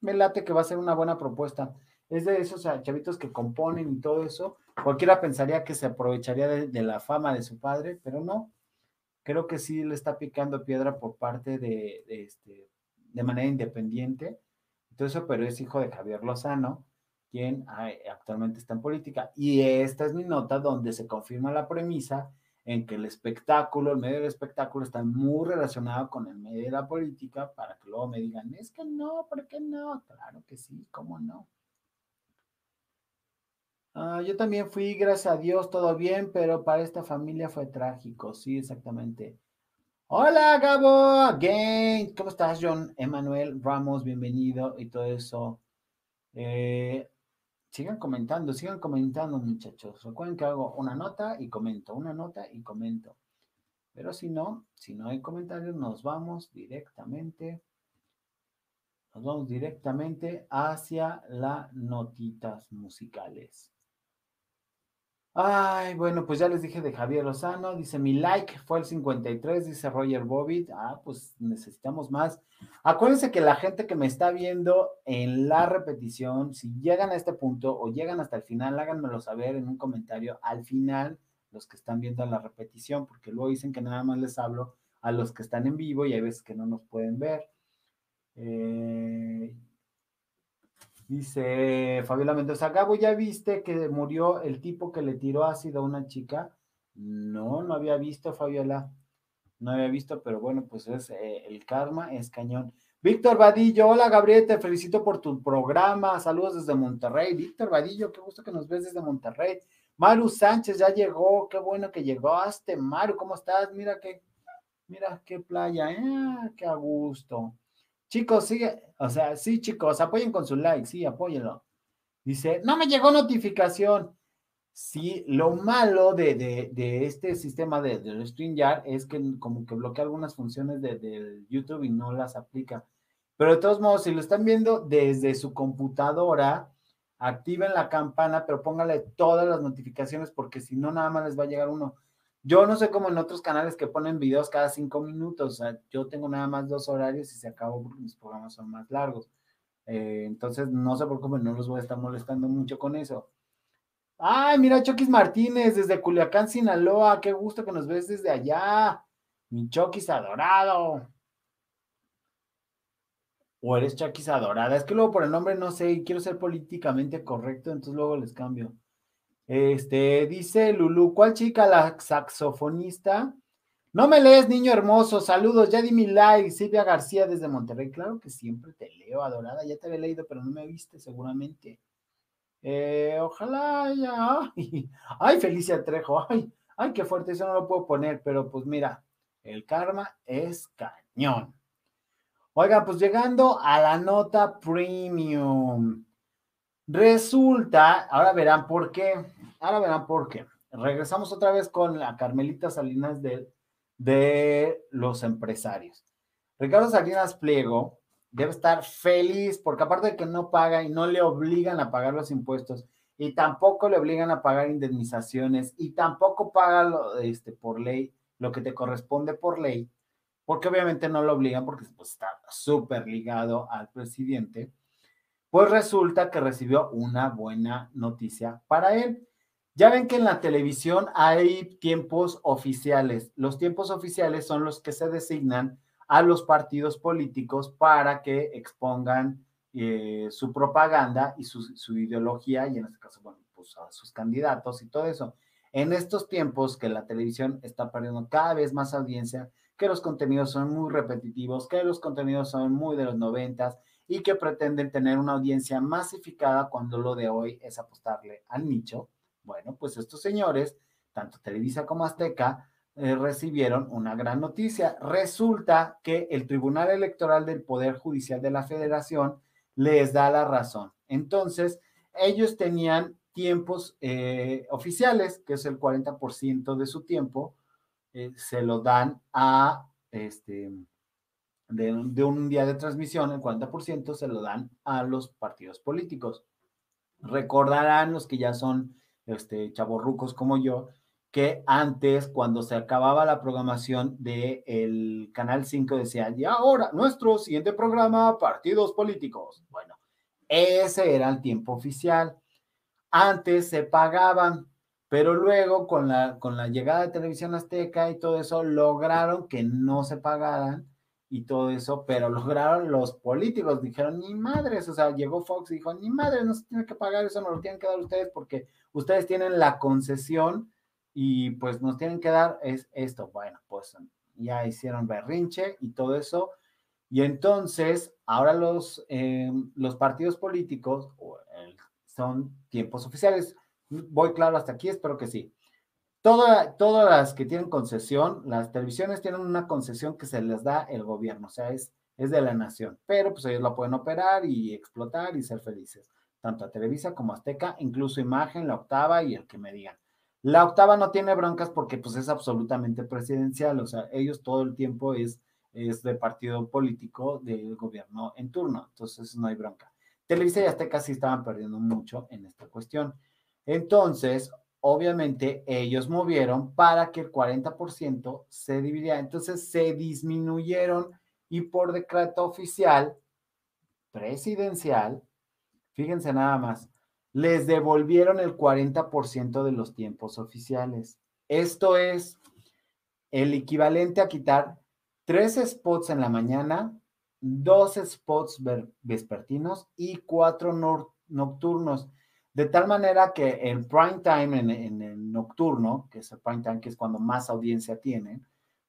me late que va a ser una buena propuesta. Es de esos chavitos que componen y todo eso. Cualquiera pensaría que se aprovecharía de, de, la fama de su padre, pero no. Creo que sí le está picando piedra por parte de, de, este, de manera independiente. Entonces, pero es hijo de Javier Lozano, quien actualmente está en política. Y esta es mi nota donde se confirma la premisa en que el espectáculo, el medio del espectáculo está muy relacionado con el medio de la política para que luego me digan, es que no, ¿por qué no? Claro que sí, ¿cómo no? Ah, yo también fui, gracias a Dios, todo bien, pero para esta familia fue trágico, sí, exactamente. Hola, Gabo, again, ¿cómo estás, John? Emanuel Ramos, bienvenido y todo eso. Eh, sigan comentando, sigan comentando, muchachos. Recuerden que hago una nota y comento, una nota y comento. Pero si no, si no hay comentarios, nos vamos directamente, nos vamos directamente hacia las notitas musicales. Ay, bueno, pues ya les dije de Javier Lozano, dice mi like fue el 53, dice Roger Bobbitt. Ah, pues necesitamos más. Acuérdense que la gente que me está viendo en la repetición, si llegan a este punto o llegan hasta el final, háganmelo saber en un comentario al final, los que están viendo la repetición, porque luego dicen que nada más les hablo a los que están en vivo y hay veces que no nos pueden ver. Eh, Dice Fabiola Mendoza, Gabo, ¿ya viste que murió el tipo que le tiró ácido a una chica? No, no había visto, Fabiola. No había visto, pero bueno, pues es eh, el karma, es cañón. Víctor Vadillo, hola Gabriel, te felicito por tu programa. Saludos desde Monterrey. Víctor Vadillo, qué gusto que nos ves desde Monterrey. Maru Sánchez ya llegó, qué bueno que llegaste. Maru, ¿cómo estás? Mira qué, mira qué playa, eh, qué a gusto. Chicos, sigue, o sea, sí, chicos, apoyen con su like, sí, apóyenlo. Dice, no me llegó notificación. Sí, lo malo de, de, este sistema de, de StreamYard es que como que bloquea algunas funciones de, de, YouTube y no las aplica. Pero de todos modos, si lo están viendo desde su computadora, activen la campana, pero póngale todas las notificaciones porque si no, nada más les va a llegar uno. Yo no sé cómo en otros canales que ponen videos cada cinco minutos, o sea, yo tengo nada más dos horarios y se acabó porque mis programas son más largos. Eh, entonces, no sé por qué no los voy a estar molestando mucho con eso. Ay, mira, Choquis Martínez desde Culiacán, Sinaloa, qué gusto que nos ves desde allá. Mi Choquis adorado. O eres Choquis adorada. Es que luego por el nombre no sé, quiero ser políticamente correcto, entonces luego les cambio. Este, dice Lulu, ¿cuál chica la saxofonista? No me lees, niño hermoso. Saludos, ya di mi like. Silvia García desde Monterrey. Claro que siempre te leo, adorada. Ya te había leído, pero no me viste seguramente. Eh, ojalá ya. Ay, Felicia Trejo. Ay, ay, qué fuerte. Eso no lo puedo poner, pero pues mira, el karma es cañón. Oiga, pues llegando a la nota premium. Resulta, ahora verán por qué, ahora verán por qué. Regresamos otra vez con la Carmelita Salinas de, de los empresarios. Ricardo Salinas Pliego debe estar feliz porque aparte de que no paga y no le obligan a pagar los impuestos y tampoco le obligan a pagar indemnizaciones y tampoco paga lo, este, por ley lo que te corresponde por ley, porque obviamente no lo obligan porque pues, está súper ligado al presidente, pues resulta que recibió una buena noticia para él. Ya ven que en la televisión hay tiempos oficiales. Los tiempos oficiales son los que se designan a los partidos políticos para que expongan eh, su propaganda y su, ideología, y en este caso, bueno, pues a sus candidatos y todo eso. En estos tiempos que la televisión está perdiendo cada vez más audiencia, que los contenidos son muy repetitivos, que los contenidos son muy de los noventas y que pretenden tener una audiencia masificada cuando lo de hoy es apostarle al nicho. Bueno, pues estos señores, tanto Televisa como Azteca, eh, recibieron una gran noticia. Resulta que el Tribunal Electoral del Poder Judicial de la Federación les da la razón. Entonces, ellos tenían tiempos eh, oficiales, que es el 40% de su tiempo, eh, se lo dan a, este, de, un día de transmisión, el 40% se lo dan a los partidos políticos. Recordarán los que ya son este, chavorrucos como yo, que antes, cuando se acababa la programación del el Canal 5, decían, y ahora, nuestro siguiente programa, partidos políticos. Bueno, ese era el tiempo oficial. Antes se pagaban, pero luego con la, con la llegada de Televisión Azteca y todo eso, lograron que no se pagaran y todo eso, pero lograron los políticos, dijeron, ni madres, o sea, llegó Fox y dijo, ni madres, no se tiene que pagar, eso no lo tienen que dar ustedes porque ustedes tienen la concesión y pues nos tienen que dar es esto. Bueno, pues ya hicieron berrinche y todo eso. Y entonces, ahora los, eh, los partidos políticos son tiempos oficiales. Voy claro hasta aquí, espero que sí. Toda, todas las que tienen concesión, las televisiones tienen una concesión que se les da el gobierno, o sea, es, es de la nación, pero pues ellos la pueden operar y explotar y ser felices, tanto a Televisa como Azteca, incluso Imagen, la octava y el que me digan. La octava no tiene broncas porque pues es absolutamente presidencial, o sea, ellos todo el tiempo es, es de partido político del gobierno en turno, entonces no hay bronca. Televisa y Azteca sí estaban perdiendo mucho en esta cuestión. Entonces, obviamente, ellos movieron para que el 40% se dividiera. Entonces, se disminuyeron y por decreto oficial presidencial, fíjense nada más, les devolvieron el 40% de los tiempos oficiales. Esto es el equivalente a quitar tres spots en la mañana, dos spots vespertinos y cuatro nocturnos. De tal manera que en prime time, en, el nocturno, que es el prime time, que es cuando más audiencia tienen,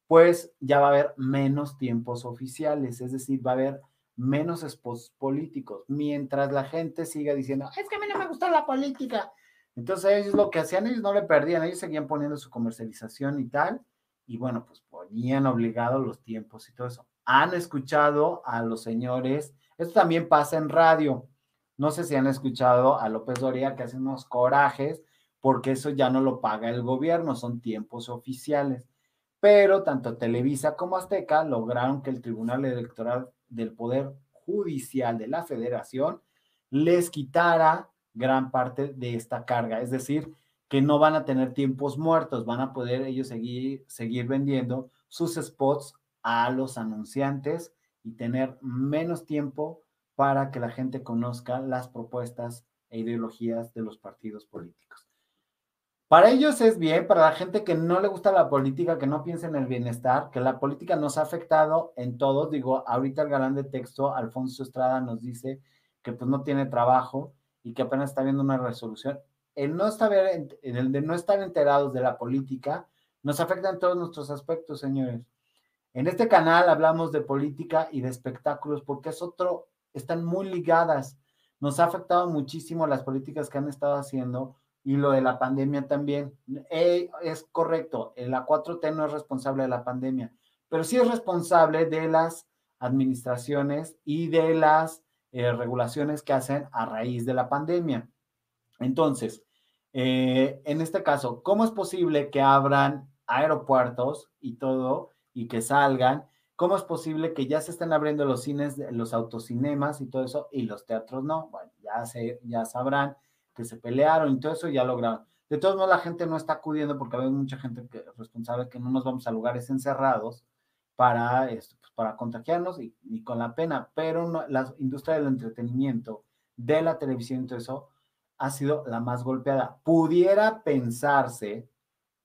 pues ya va a haber menos tiempos oficiales, es decir, va a haber menos spots políticos, mientras la gente siga diciendo, es que a mí no me gusta la política. Entonces ellos lo que hacían, ellos no le perdían, ellos seguían poniendo su comercialización y tal, y bueno, pues ponían obligados los tiempos y todo eso. Han escuchado a los señores, esto también pasa en radio, no sé si han escuchado a López Doria que hace unos corajes, porque eso ya no lo paga el gobierno, son tiempos oficiales. Pero tanto Televisa como Azteca lograron que el Tribunal Electoral del Poder Judicial de la Federación les quitara gran parte de esta carga. Es decir, que no van a tener tiempos muertos, van a poder ellos seguir, seguir vendiendo sus spots a los anunciantes y tener menos tiempo para que la gente conozca las propuestas e ideologías de los partidos políticos. Para ellos es bien, para la gente que no le gusta la política, que no piensa en el bienestar, que la política nos ha afectado en todos. Digo, ahorita el galán de texto, Alfonso Estrada, nos dice que pues no tiene trabajo y que apenas está viendo una resolución. El no el de no estar enterados de la política nos afecta en todos nuestros aspectos, señores. En este canal hablamos de política y de espectáculos porque es otro, están muy ligadas. Nos ha afectado muchísimo las políticas que han estado haciendo y lo de la pandemia también. es correcto, la 4T no es responsable de la pandemia, pero sí es responsable de las administraciones y de las eh, regulaciones que hacen a raíz de la pandemia. Entonces, eh, en este caso, ¿cómo es posible que abran aeropuertos y todo y que salgan? ¿Cómo es posible que ya se estén abriendo los cines, los autocinemas y todo eso y los teatros no? Bueno, ya, se, ya sabrán que se pelearon y todo eso ya lograron. De todos modos, la gente no está acudiendo porque hay mucha gente responsable que no nos vamos a lugares encerrados para, esto, pues, para contagiarnos y, y, con la pena, pero no, la industria del entretenimiento, de la televisión y todo eso, ha sido la más golpeada. Pudiera pensarse,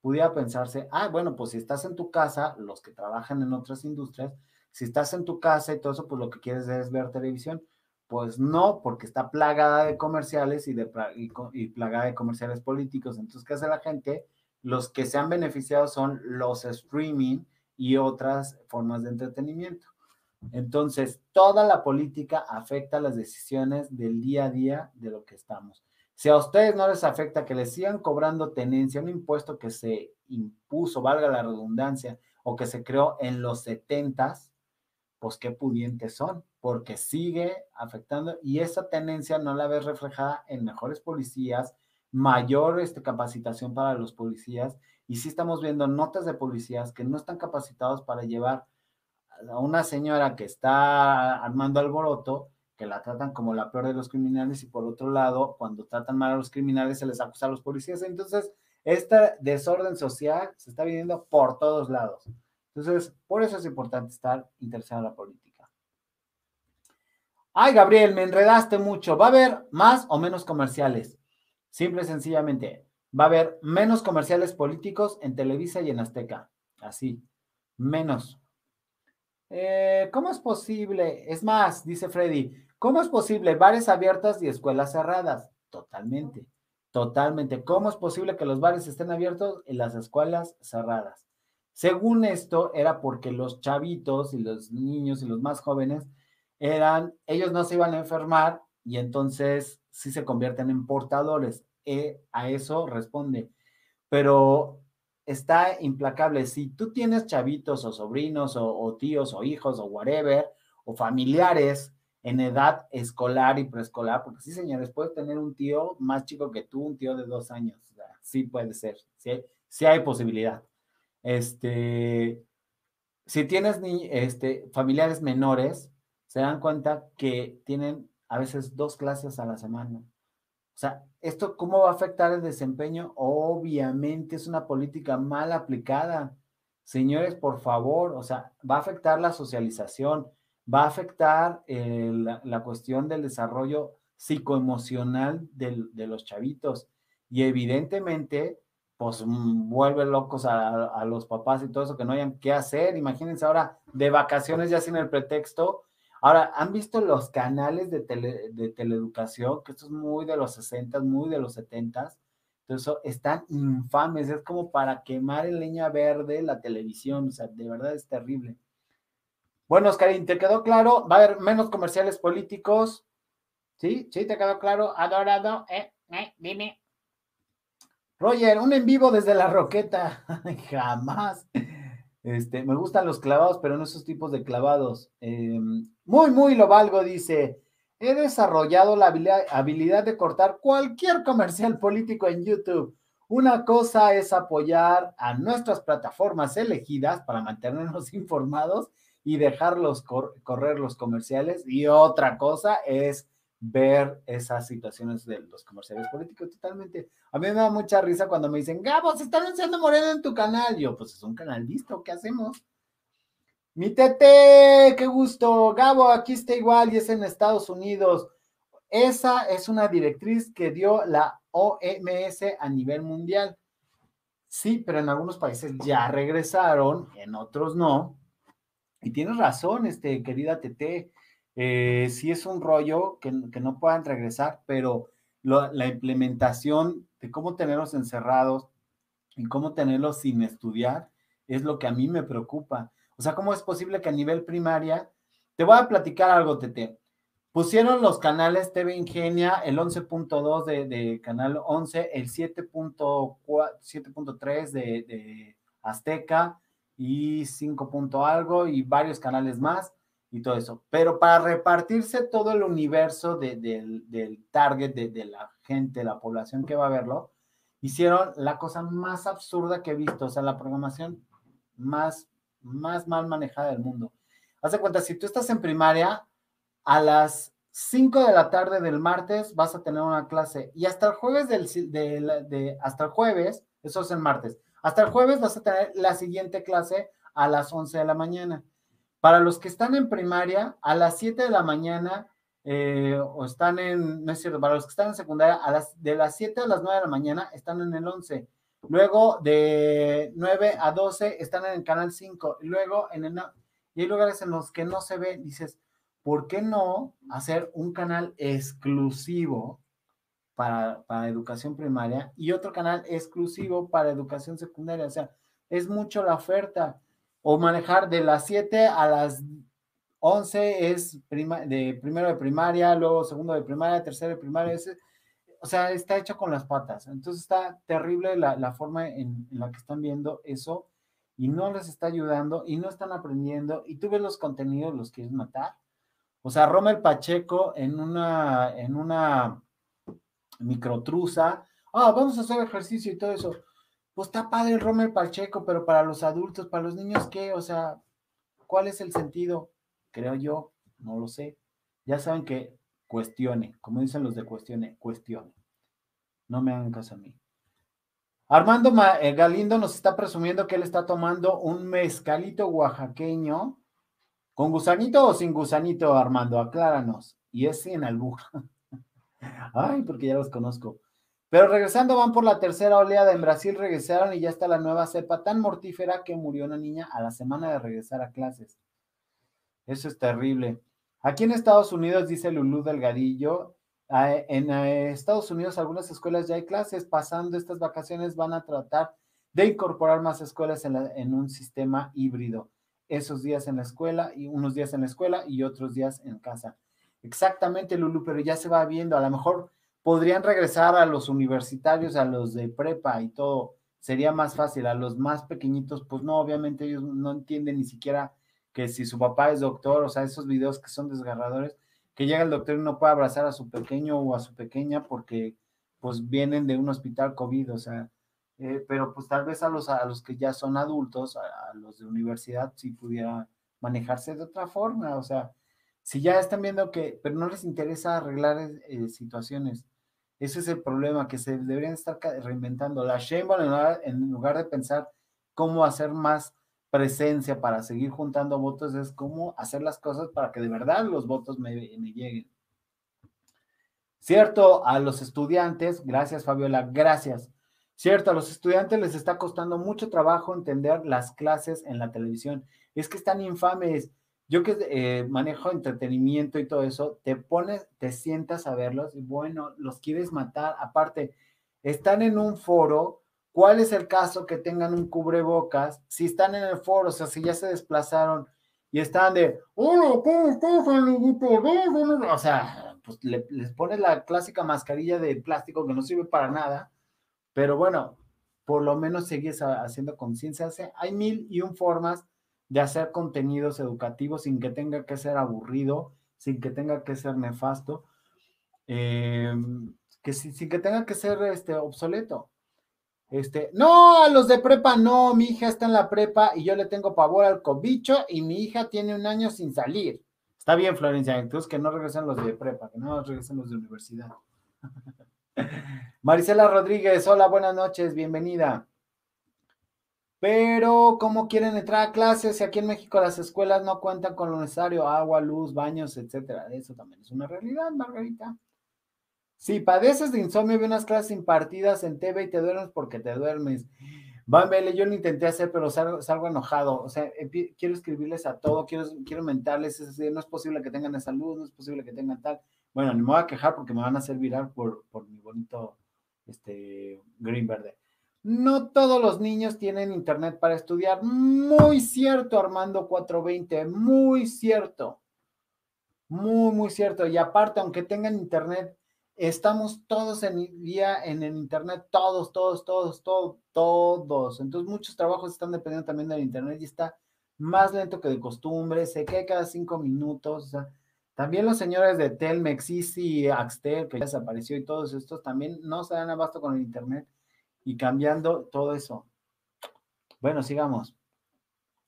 pudiera pensarse, ah, bueno, pues si estás en tu casa, los que trabajan en otras industrias, si estás en tu casa y todo eso, pues lo que quieres es ver televisión. Pues no, porque está plagada de comerciales y, de, y, plagada de comerciales políticos. Entonces, ¿qué hace la gente? Los que se han beneficiado son los streaming y otras formas de entretenimiento. Entonces, toda la política afecta las decisiones del día a día de lo que estamos. Si a ustedes no les afecta que les sigan cobrando tenencia, un impuesto que se impuso, valga la redundancia, o que se creó en los setentas, pues qué pudientes son, porque sigue afectando y esa tendencia no la ves reflejada en mejores policías, mayor este, capacitación para los policías. Y sí estamos viendo notas de policías que no están capacitados para llevar a una señora que está armando alboroto, que la tratan como la peor de los criminales y por otro lado, cuando tratan mal a los criminales se les acusa a los policías. Entonces, este desorden social se está viviendo por todos lados. Entonces, por eso es importante estar interesado en la política. Ay, Gabriel, me enredaste mucho. ¿Va a haber más o menos comerciales? Simple y sencillamente, va a haber menos comerciales políticos en Televisa y en Azteca. Así, menos. Eh, ¿Cómo es posible? Es más, dice Freddy, ¿cómo es posible bares abiertos y escuelas cerradas? Totalmente, totalmente. ¿Cómo es posible que los bares estén abiertos y las escuelas cerradas? Según esto, era porque los chavitos y los niños y los más jóvenes eran, ellos no se iban a enfermar y entonces sí se convierten en portadores. E, a eso responde. Pero está implacable. Si tú tienes chavitos o sobrinos o, o tíos o hijos o whatever, o familiares en edad escolar y preescolar, porque sí, señores, puedes tener un tío más chico que tú, un tío de dos años. O sea, sí puede ser, sí, sí hay posibilidad. Este, si tienes ni, este, familiares menores, se dan cuenta que tienen a veces dos clases a la semana. O sea, ¿esto cómo va a afectar el desempeño? Obviamente es una política mal aplicada. Señores, por favor, o sea, va a afectar la socialización, va a afectar eh, la, cuestión del desarrollo psicoemocional de los chavitos. Y evidentemente, pues mm, vuelve locos a, los papás y todo eso, que no hayan qué hacer. Imagínense ahora de vacaciones ya sin el pretexto. Ahora, ¿han visto los canales de, tele, de teleeducación? Que esto es muy de los 60, muy de los 70. Entonces, están infames. Es como para quemar en leña verde la televisión. O sea, de verdad es terrible. Bueno, Oscarín, ¿te quedó claro? Va a haber menos comerciales políticos. ¿Sí? ¿Sí? ¿Te quedó claro? Adorado. Eh, eh, dime. Roger, un en vivo desde la roqueta. Jamás. Este, me gustan los clavados, pero no esos tipos de clavados. Eh, muy, muy lo valgo, dice. He desarrollado la habilidad de cortar cualquier comercial político en YouTube. Una cosa es apoyar a nuestras plataformas elegidas para mantenernos informados y dejarlos cor correr los comerciales. Y otra cosa es ver esas situaciones de los comerciales políticos totalmente. A mí me da mucha risa cuando me dicen, Gabo, se está anunciando Moreno en tu canal. Yo, pues es un canal visto, ¿qué hacemos? Mi tete, qué gusto. Gabo, aquí está igual y es en Estados Unidos. Esa es una directriz que dio la OMS a nivel mundial. Sí, pero en algunos países ya regresaron, en otros no. Y tienes razón, este, querida Tete eh, sí es un rollo que, no puedan regresar, pero la implementación de cómo tenerlos encerrados y cómo tenerlos sin estudiar es lo que a mí me preocupa. O sea, ¿cómo es posible que a nivel primaria, te voy a platicar algo, Tete. Pusieron los canales TV Ingenia, el 11.2 de, de, Canal 11, el 7.3 de, de Azteca y 5. algo y varios canales más y todo eso. Pero para repartirse todo el universo de, de, del target, de, de, la gente, la población que va a verlo, hicieron la cosa más absurda que he visto, o sea, la programación más, más mal manejada del mundo. Haz de cuenta, si tú estás en primaria, a las 5 de la tarde del martes vas a tener una clase y hasta el jueves del, de, de, hasta el jueves, eso es el martes, hasta el jueves vas a tener la siguiente clase a las 11 de la mañana. Para los que están en primaria, a las 7 de la mañana eh, o están en, no es cierto, para los que están en secundaria, a las, de las 7 a las 9 de la mañana están en el 11. Luego de 9 a 12 están en el canal 5. Y luego en el, y hay lugares en los que no se ve, dices, ¿por qué no hacer un canal exclusivo para, para educación primaria y otro canal exclusivo para educación secundaria? O sea, es mucho la oferta. O manejar de las 7 a las 11 es prima, de primero de primaria, luego segundo de primaria, tercero de primaria. o sea, está hecho con las patas. Entonces está terrible la, la forma en, en, la que están viendo eso y no les está ayudando y no están aprendiendo. Y tú ves los contenidos, los quieres matar. O sea, Romer Pacheco en una, en una microtruza, ah, vamos a hacer ejercicio y todo eso. Pues está padre el Romer Pacheco, pero para los adultos, para los niños, ¿qué? O sea, ¿cuál es el sentido? Creo yo, no lo sé. Ya saben que cuestione, como dicen los de cuestione, cuestione. No me hagan caso a mí. Armando eh, Galindo nos está presumiendo que él está tomando un mezcalito oaxaqueño ¿Con gusanito o sin gusanito, Armando? Acláranos. Y es sin albuja. Ay, porque ya los conozco. Pero regresando, van por la tercera oleada. En Brasil regresaron y ya está la nueva cepa tan mortífera que murió una niña a la semana de regresar a clases. Eso es terrible. Aquí en Estados Unidos, dice Lulú Delgadillo, en Estados Unidos algunas escuelas ya hay clases. Pasando estas vacaciones van a tratar de incorporar más escuelas en un sistema híbrido esos días en la escuela y unos días en la escuela y otros días en casa. Exactamente, Lulu, pero ya se va viendo, a lo mejor podrían regresar a los universitarios, a los de prepa y todo, sería más fácil, a los más pequeñitos, pues no, obviamente ellos no entienden ni siquiera que si su papá es doctor, o sea, esos videos que son desgarradores, que llega el doctor y no puede abrazar a su pequeño o a su pequeña porque pues vienen de un hospital COVID, o sea, eh, pero pues tal vez a los, a los que ya son adultos, a, los de universidad, sí pudiera manejarse de otra forma, o sea, si ya están viendo que, pero no les interesa arreglar eh, situaciones, ese es el problema, que se deberían estar reinventando. La Sheinbaum, en lugar, en lugar de pensar cómo hacer más presencia para seguir juntando votos, es cómo hacer las cosas para que de verdad los votos me, me lleguen. Cierto, a los estudiantes, gracias Fabiola, gracias Cierto, a los estudiantes les está costando mucho trabajo entender las clases en la televisión. Es que están infames. Yo que eh, manejo entretenimiento y todo eso, te pones, te sientas a verlos y bueno, los quieres matar. Aparte, están en un foro. ¿Cuál es el caso que tengan un cubrebocas? Si están en el foro, o sea, si ya se desplazaron y están de, hola, ¿cómo estás, amiguito? O sea, pues les pones la clásica mascarilla de plástico que no sirve para nada pero bueno, por lo menos sigues haciendo conciencia. Hay mil y un formas de hacer contenidos educativos sin que tenga que ser aburrido, sin que tenga que ser nefasto, em, que sin, que tenga que ser este, obsoleto. Este, no, a los de prepa no, mi hija está en la prepa y yo le tengo pavor al cobicho y mi hija tiene un año sin salir. Está bien, Florencia, entonces que no regresen los de prepa, que no regresen los de universidad. Marisela Rodríguez, hola, buenas noches, bienvenida. Pero, ¿cómo quieren entrar a clases si aquí en México las escuelas no cuentan con lo necesario, agua, luz, baños, etcétera? Eso también es una realidad, Margarita. Si padeces de insomnio, vi unas clases impartidas en TV y te duermes porque te duermes. Van, Vele, yo lo intenté hacer, pero salgo, enojado. O sea, quiero escribirles a todo, quiero, quiero mentarles, no es posible que tengan esa luz, no es posible que tengan tal. Bueno, ni me voy a quejar porque me van a hacer viral por, por mi bonito este, green verde. No todos los niños tienen internet para estudiar. Muy cierto, Armando 420, muy cierto. Muy, muy cierto. Y aparte, aunque tengan internet, estamos todos en día en el internet, todos, todos, todos, todos, todos. Entonces, muchos trabajos están dependiendo también del internet y está más lento que de costumbre, se cae cada cinco minutos. O sea, también los señores de Telmex, y Axtel, que ya desapareció, y todos estos también no se dan abasto con el Internet y cambiando todo eso. Bueno, sigamos.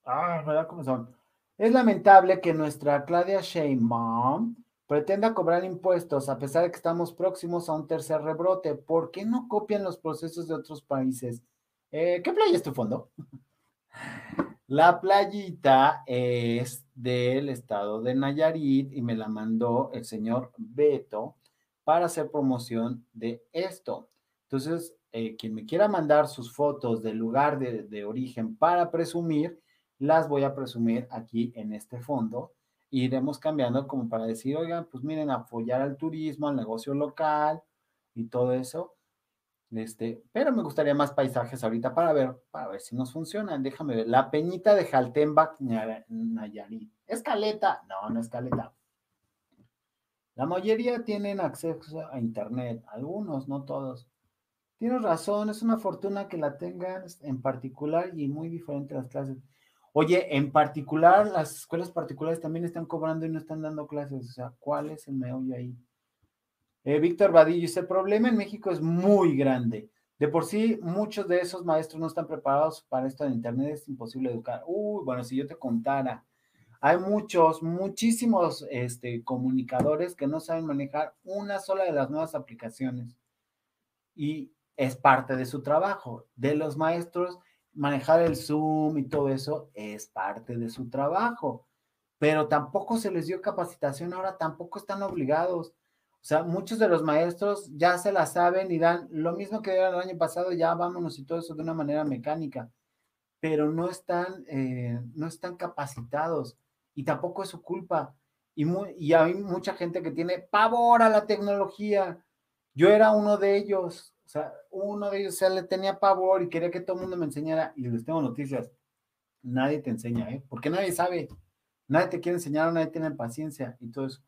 Ah, ¿verdad cómo son? Es lamentable que nuestra Claudia Sheinbaum pretenda cobrar impuestos a pesar de que estamos próximos a un tercer rebrote. ¿Por qué no copian los procesos de otros países? Eh, ¿Qué playa es tu fondo? La playita es del estado de Nayarit y me la mandó el señor Beto para hacer promoción de esto. Entonces, eh, quien me quiera mandar sus fotos del lugar de, origen para presumir, las voy a presumir aquí en este fondo iremos cambiando como para decir, oigan, pues miren, apoyar al turismo, al negocio local y todo eso. Este, pero me gustaría más paisajes ahorita para ver, para ver si nos funcionan. Déjame ver. La Peñita de Jaltenbach, Nayarit. ¿Escaleta? No, no es caleta. La mayoría tienen acceso a internet, algunos, no todos. Tienes razón, es una fortuna que la tengan en particular y muy diferente las clases. Oye, en particular, las escuelas particulares también están cobrando y no están dando clases. O sea, ¿cuál es el meollo ahí? Eh, Víctor Vadillo dice, el problema en México es muy grande. De por sí, muchos de esos maestros no están preparados para esto de Internet, es imposible educar. Uy, bueno, si yo te contara, hay muchos, muchísimos este, comunicadores que no saben manejar una sola de las nuevas aplicaciones. Y es parte de su trabajo. De los maestros, manejar el Zoom y todo eso es parte de su trabajo, pero tampoco se les dio capacitación, ahora tampoco están obligados. O sea, muchos de los maestros ya se la saben y dan lo mismo que dieron el año pasado, ya vámonos y todo eso de una manera mecánica, pero no están, eh, no están capacitados y tampoco es su culpa. Y, y hay mucha gente que tiene pavor a la tecnología. Yo era uno de ellos. O sea, uno de ellos se le tenía pavor y quería que todo el mundo me enseñara. Y les tengo noticias. Nadie te enseña, ¿eh? Porque nadie sabe. Nadie te quiere enseñar, nadie tiene paciencia y todo eso.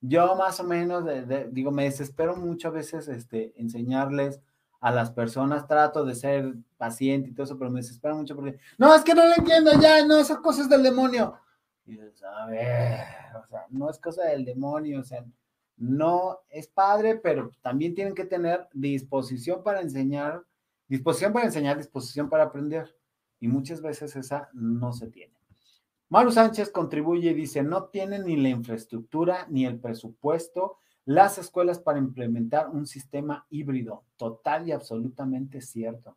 Yo más o menos, digo, me desespero muchas veces este, enseñarles a las personas, trato de ser paciente y todo eso, pero me desespero mucho porque, no, es que no lo entiendo ya, no, esas cosas del demonio. Y dices, a ver, o sea, no es cosa del demonio, o sea, no es padre, pero también tienen que tener disposición para enseñar, disposición para enseñar, disposición para aprender. Y muchas veces esa no se tiene. Maru Sánchez contribuye y dice, no tienen ni la infraestructura ni el presupuesto las escuelas para implementar un sistema híbrido. Total y absolutamente cierto.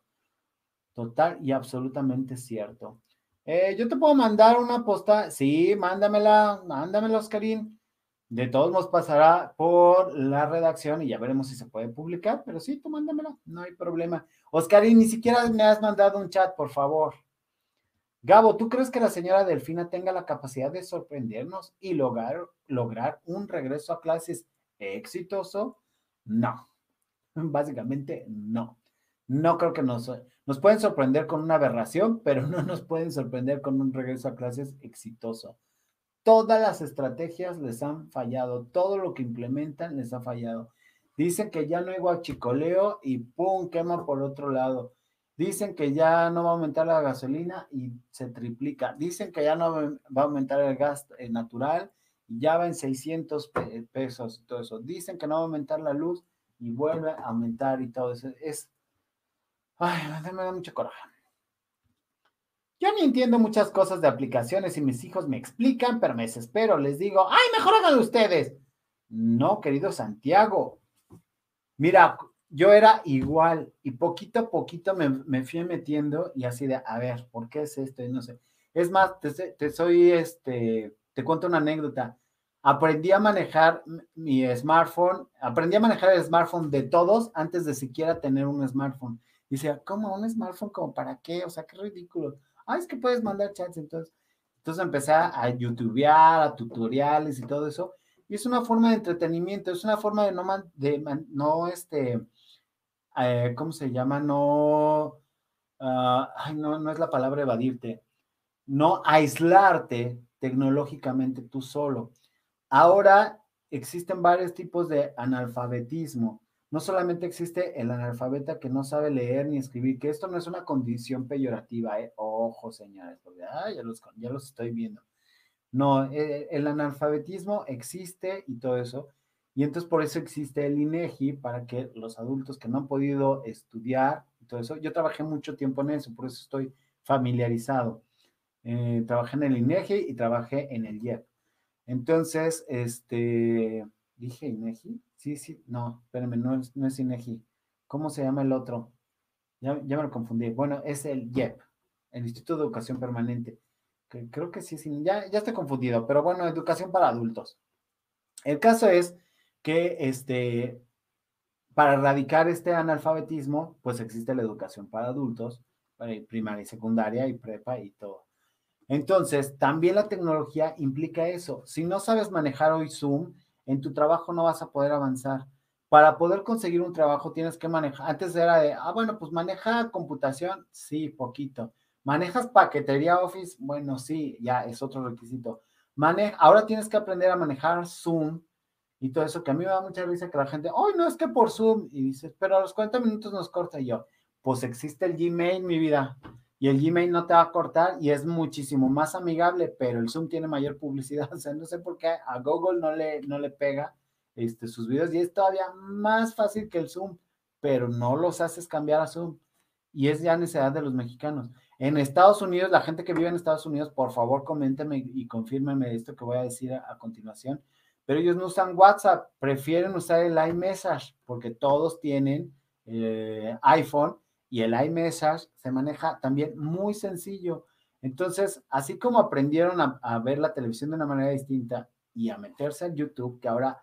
Total y absolutamente cierto. Eh, yo te puedo mandar una posta, sí, mándamela, mándamela, Oscarín. De todos modos pasará por la redacción y ya veremos si se puede publicar, pero sí, tú mándamela, no hay problema. Oscar, y ni siquiera me has mandado un chat, por favor. Gabo, ¿tú crees que la señora Delfina tenga la capacidad de sorprendernos y lograr, lograr un regreso a clases exitoso? No, básicamente no. No creo que nos, nos pueden sorprender con una aberración, pero no nos pueden sorprender con un regreso a clases exitoso todas las estrategias les han fallado, todo lo que implementan les ha fallado. Dicen que ya no hay guachicoleo y ¡pum! quema por otro lado. Dicen que ya no va a aumentar la gasolina y se triplica. Dicen que ya no va a aumentar el gas eh, natural y ya va en 600 pesos y todo eso. Dicen que no va a aumentar la luz y vuelve a aumentar y todo eso. Es, ay, me da mucho coraje. Yo ni entiendo muchas cosas de aplicaciones y mis hijos me explican, pero me desespero, les digo, ay, mejor háganlo ustedes. No, querido Santiago. Mira, yo era igual y poquito a poquito me, fui metiendo y así de, a ver, ¿por qué es esto? Y no sé. Es más, te, soy, este, te cuento una anécdota. Aprendí a manejar mi smartphone, aprendí a manejar el smartphone de todos antes de siquiera tener un smartphone. Decía, ¿cómo un smartphone? ¿Como para qué? O sea, qué ridículo ah, es que puedes mandar chats, entonces, entonces empecé a youtubear, a tutoriales y todo eso, y es una forma de entretenimiento, es una forma de no, de no, este, eh, ¿cómo se llama? No, ah, ay, no, no es la palabra evadirte, no aislarte tecnológicamente tú solo. Ahora existen varios tipos de analfabetismo no solamente existe el analfabeta que no sabe leer ni escribir, que esto no es una condición peyorativa, ¿eh? ojo señores, porque ya, los, ya los estoy viendo. No, eh, el analfabetismo existe y todo eso, y entonces por eso existe el INEGI, para que los adultos que no han podido estudiar y todo eso, yo trabajé mucho tiempo en eso, por eso estoy familiarizado. Eh, trabajé en el INEGI y trabajé en el IEP. Entonces, este, dije INEGI. Sí, sí, no, espérenme, no es, no es INEGI. ¿Cómo se llama el otro? Ya, ya me lo confundí. Bueno, es el IEP, el Instituto de Educación Permanente. Creo que sí, sí, ya, ya estoy confundido, pero bueno, educación para adultos. El caso es que este, para erradicar este analfabetismo, pues existe la educación para adultos, primaria y secundaria y prepa y todo. Entonces, también la tecnología implica eso. Si no sabes manejar hoy Zoom, en tu trabajo no vas a poder avanzar. Para poder conseguir un trabajo tienes que manejar. Antes era de, ah, bueno, pues maneja computación, sí, poquito. ¿Manejas paquetería Office? Bueno, sí, ya es otro requisito. Maneja, ahora tienes que aprender a manejar Zoom y todo eso, que a mí me da mucha risa que la gente, ay, no, es que por Zoom, y dices, pero a los 40 minutos nos corta y yo, pues existe el Gmail, mi vida, y el Gmail no te va a cortar y es muchísimo más amigable, pero el Zoom tiene mayor publicidad, o sea, no sé por qué a Google no le, no le pega este, sus videos y es todavía más fácil que el Zoom, pero no los haces cambiar a Zoom y es ya necesidad de los mexicanos. En Estados Unidos, la gente que vive en Estados Unidos, por favor, coménteme y confírmeme esto que voy a decir a continuación pero ellos no usan WhatsApp, prefieren usar el iMessage porque todos tienen eh, iPhone y el iMessage se maneja también muy sencillo. Entonces, así como aprendieron a, ver la televisión de una manera distinta y a meterse en YouTube, que ahora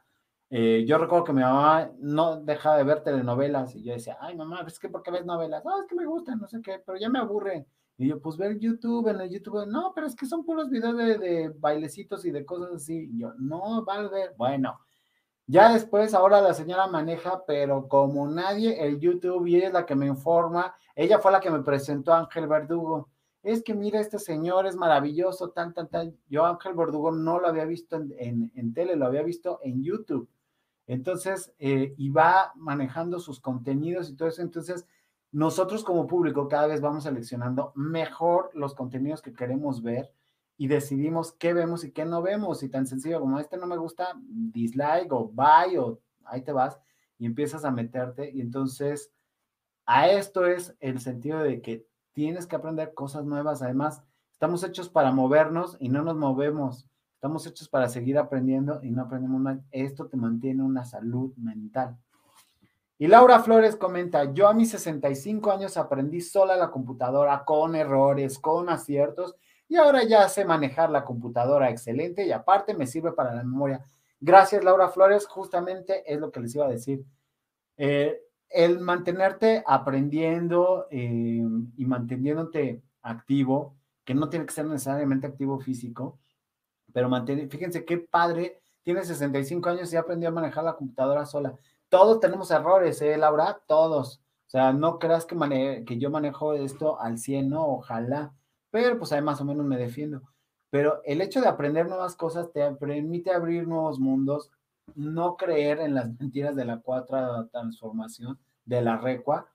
eh, yo recuerdo que mi mamá no deja de ver telenovelas y yo decía, ay mamá, es que ¿por qué ves novelas? No, es que me gustan, no sé qué, pero ya me aburren. Y yo, pues ver YouTube, en el YouTube, no, pero es que son puros videos de, bailecitos y de cosas así. Y yo, no, va a ver. Bueno, ya después, ahora la señora maneja, pero como nadie, el YouTube, y ella es la que me informa, ella fue la que me presentó a Ángel Verdugo. Es que mira, este señor es maravilloso, tan, tan, tan. Yo Ángel Verdugo no lo había visto en, en, tele, lo había visto en YouTube. Entonces, eh, y va manejando sus contenidos y todo eso. Entonces, nosotros como público cada vez vamos seleccionando mejor los contenidos que queremos ver y decidimos qué vemos y qué no vemos. Y tan sencillo como este no me gusta, dislike o buy o ahí te vas y empiezas a meterte. Y entonces, a esto es el sentido de que tienes que aprender cosas nuevas. Además, estamos hechos para movernos y no nos movemos. Estamos hechos para seguir aprendiendo y no aprendemos mal. Esto te mantiene una salud mental. Y Laura Flores comenta, yo a mis 65 años aprendí sola la computadora con errores, con aciertos, y ahora ya sé manejar la computadora excelente y aparte me sirve para la memoria. Gracias, Laura Flores, justamente es lo que les iba a decir. Eh, el mantenerte aprendiendo eh, y manteniéndote activo, que no tiene que ser necesariamente activo físico, pero mantener, fíjense qué padre, tiene 65 años y aprendió a manejar la computadora sola todos tenemos errores, ¿eh, Laura? Todos. O sea, no creas que, que yo manejo esto al 100, ¿no? Ojalá. Pero pues ahí más o menos me defiendo. Pero el hecho de aprender nuevas cosas te permite abrir nuevos mundos, no creer en las mentiras de la cuarta transformación, de la recua,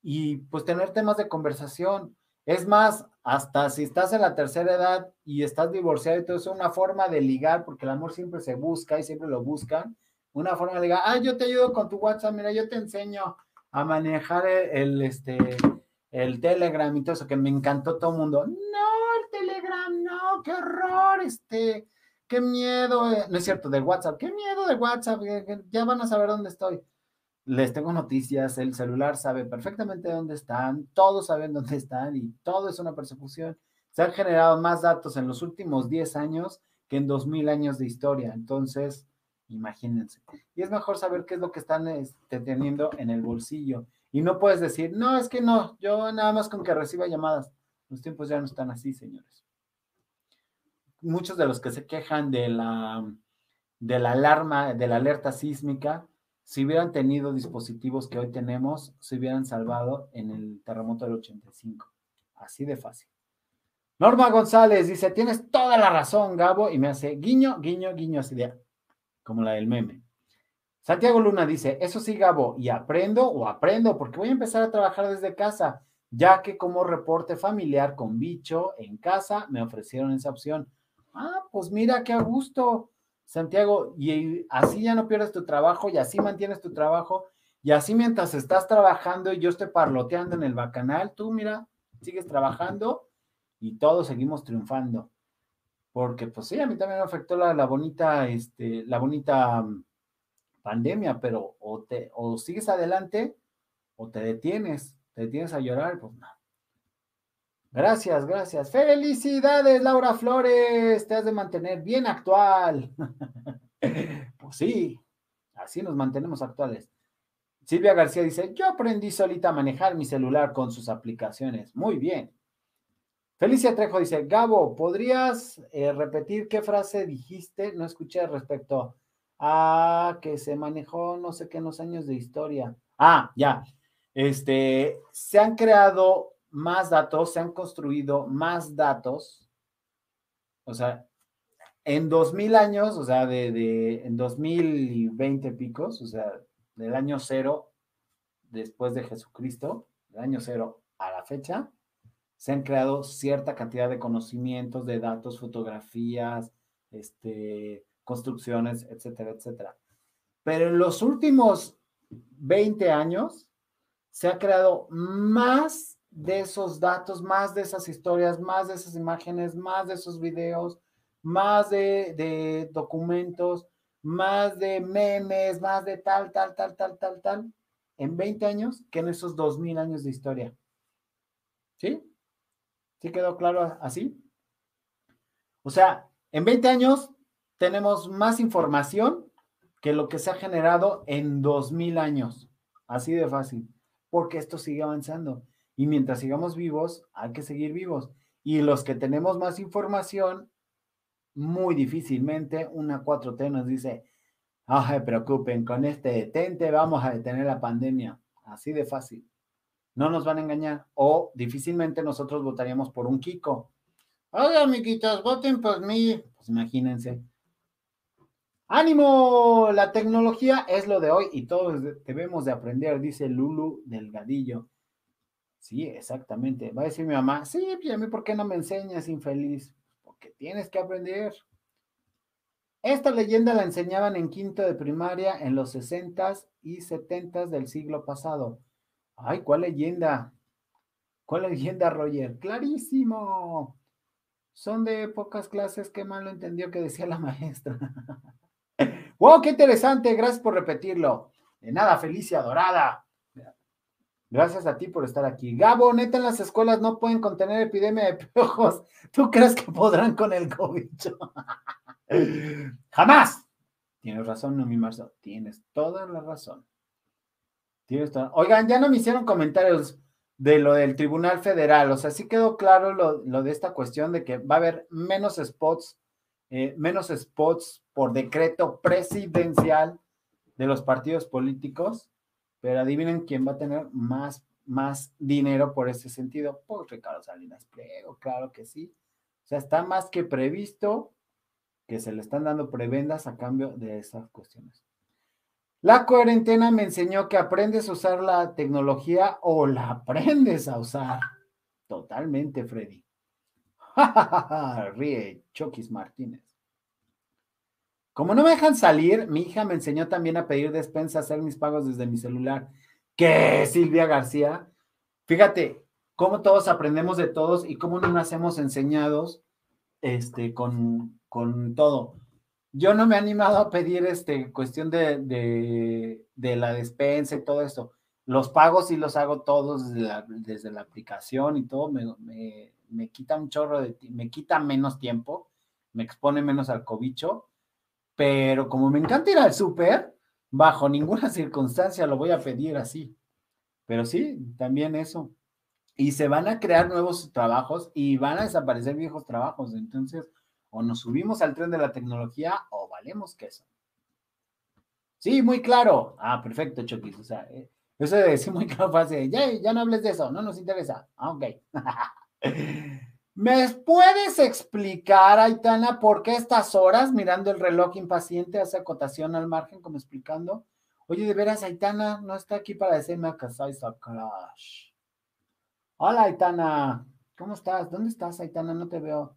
y pues tener temas de conversación. Es más, hasta si estás en la tercera edad y estás divorciado y todo eso, es una forma de ligar, porque el amor siempre se busca y siempre lo buscan una forma de diga, ah, yo te ayudo con tu WhatsApp, mira, yo te enseño a manejar el, este, el Telegram y todo eso, que me encantó todo el mundo. No, el Telegram, no, qué horror, este, qué miedo, eh, no es cierto, del WhatsApp, qué miedo de WhatsApp, ya van a saber dónde estoy. Les tengo noticias, el celular sabe perfectamente dónde están, todos saben dónde están y todo es una persecución. Se han generado más datos en los últimos 10 años que en 2000 años de historia. Entonces, Imagínense. Y es mejor saber qué es lo que están este, teniendo en el bolsillo. Y no puedes decir, no, es que no, yo nada más con que reciba llamadas. Los tiempos ya no están así, señores. Muchos de los que se quejan de la, de la alarma, de la alerta sísmica, si hubieran tenido dispositivos que hoy tenemos, se hubieran salvado en el terremoto del 85. Así de fácil. Norma González dice, tienes toda la razón, Gabo, y me hace guiño, guiño, guiño, así de, como la del meme. Santiago Luna dice, eso sí, Gabo, y aprendo o aprendo porque voy a empezar a trabajar desde casa, ya que como reporte familiar con bicho en casa me ofrecieron esa opción. Ah, pues mira qué a gusto, Santiago, y así ya no pierdes tu trabajo y así mantienes tu trabajo y así mientras estás trabajando y yo estoy parloteando en el bacanal, tú mira, sigues trabajando y todos seguimos triunfando. porque pues sí, a mí también me afectó la, la bonita, este, la bonita mm, pandemia, pero o, te, o sigues adelante o te detienes, te detienes a llorar, pues no. Gracias, gracias. Felicidades, Laura Flores. Te has de mantener bien actual. pues sí, así nos mantenemos actuales. Silvia García dice, yo aprendí solita a manejar mi celular con sus aplicaciones. Muy bien. Felicia Trejo dice, Gabo, ¿podrías eh, repetir qué frase dijiste? No escuché respecto a que se manejó no sé qué en los años de historia. Ah, ya. Este, se han creado más datos, se han construido más datos. O sea, en 2000 años, o sea, de, de en 2020 picos, o sea, del año cero después de Jesucristo, del año cero a la fecha, se han creado cierta cantidad de conocimientos, de datos, fotografías, este, construcciones, etcétera, etcétera. Pero en los últimos 20 años se ha creado más de esos datos, más de esas historias, más de esas imágenes, más de esos videos, más de, de documentos, más de memes, más de tal, tal, tal, tal, tal, tal, en 20 años que en esos 2000 años de historia. ¿Sí? ¿Sí quedó claro así? O sea, en 20 años tenemos más información que lo que se ha generado en 2000 años. Así de fácil. Porque esto sigue avanzando. Y mientras sigamos vivos, hay que seguir vivos. Y los que tenemos más información, muy difícilmente una 4T nos dice, no se preocupen, con este detente vamos a detener la pandemia. Así de fácil. No nos van a engañar. O difícilmente nosotros votaríamos por un Kiko. Oye, amiguitos, voten por mí. Pues imagínense. ¡Ánimo! La tecnología es lo de hoy y todos debemos de aprender, dice Lulu Delgadillo. Sí, exactamente. Va a decir mi mamá, sí, y a mí, ¿por qué no me enseñas, infeliz? tienes que aprender. Esta leyenda la enseñaban en quinto de primaria en los sesentas y setentas del siglo pasado. Ay, ¿cuál leyenda? ¿Cuál leyenda, Roger? Clarísimo. Son de pocas clases, qué mal lo entendió que decía la maestra. ¡Wow! ¡Qué interesante! Gracias por repetirlo. De nada, Felicia Dorada. Gracias a ti por estar aquí. Gabo, neta, en las escuelas no pueden contener epidemia de piojos. ¿Tú crees que podrán con el COVID? ¡Jamás! Tienes razón, no Marzo. Tienes toda la razón. Tienes toda... Oigan, ya no me hicieron comentarios de lo del Tribunal Federal. O sea, sí quedó claro lo, de esta cuestión de que va a haber menos spots, eh, menos spots por decreto presidencial de los partidos políticos pero adivinen quién va a tener más, más dinero por ese sentido. Pues Ricardo Salinas Pliego, claro que sí. O sea, está más que previsto que se le están dando prebendas a cambio de esas cuestiones. La cuarentena me enseñó que aprendes a usar la tecnología o la aprendes a usar. Totalmente, Freddy. Ríe Chokis Martínez. Como no me dejan salir, mi hija me enseñó también a pedir despensa, hacer mis pagos desde mi celular. ¿Qué, Silvia García? Fíjate cómo todos aprendemos de todos y cómo no nacemos enseñados este, con, con todo. Yo no me he animado a pedir este, cuestión de, de, la despensa y todo esto. Los pagos sí los hago todos desde la, desde la aplicación y todo. Me, me, me quita un chorro de me quita menos tiempo, me expone menos al cobicho pero como me encanta ir al súper, bajo ninguna circunstancia lo voy a pedir así. Pero sí, también eso. Y se van a crear nuevos trabajos y van a desaparecer viejos trabajos. Entonces, o nos subimos al tren de la tecnología o valemos queso. Sí, muy claro. Ah, perfecto, Chokis. O sea, eh, eso de decir muy claro fácil. Ya, ya no hables de eso, no nos interesa. Ah, ok. ¿Me puedes explicar, Aitana, por qué estas horas mirando el reloj impaciente hace acotación al margen, como explicando? Oye, de veras, Aitana no está aquí para decirme que soy a crush. Hola, Aitana. ¿Cómo estás? ¿Dónde estás, Aitana? No te veo.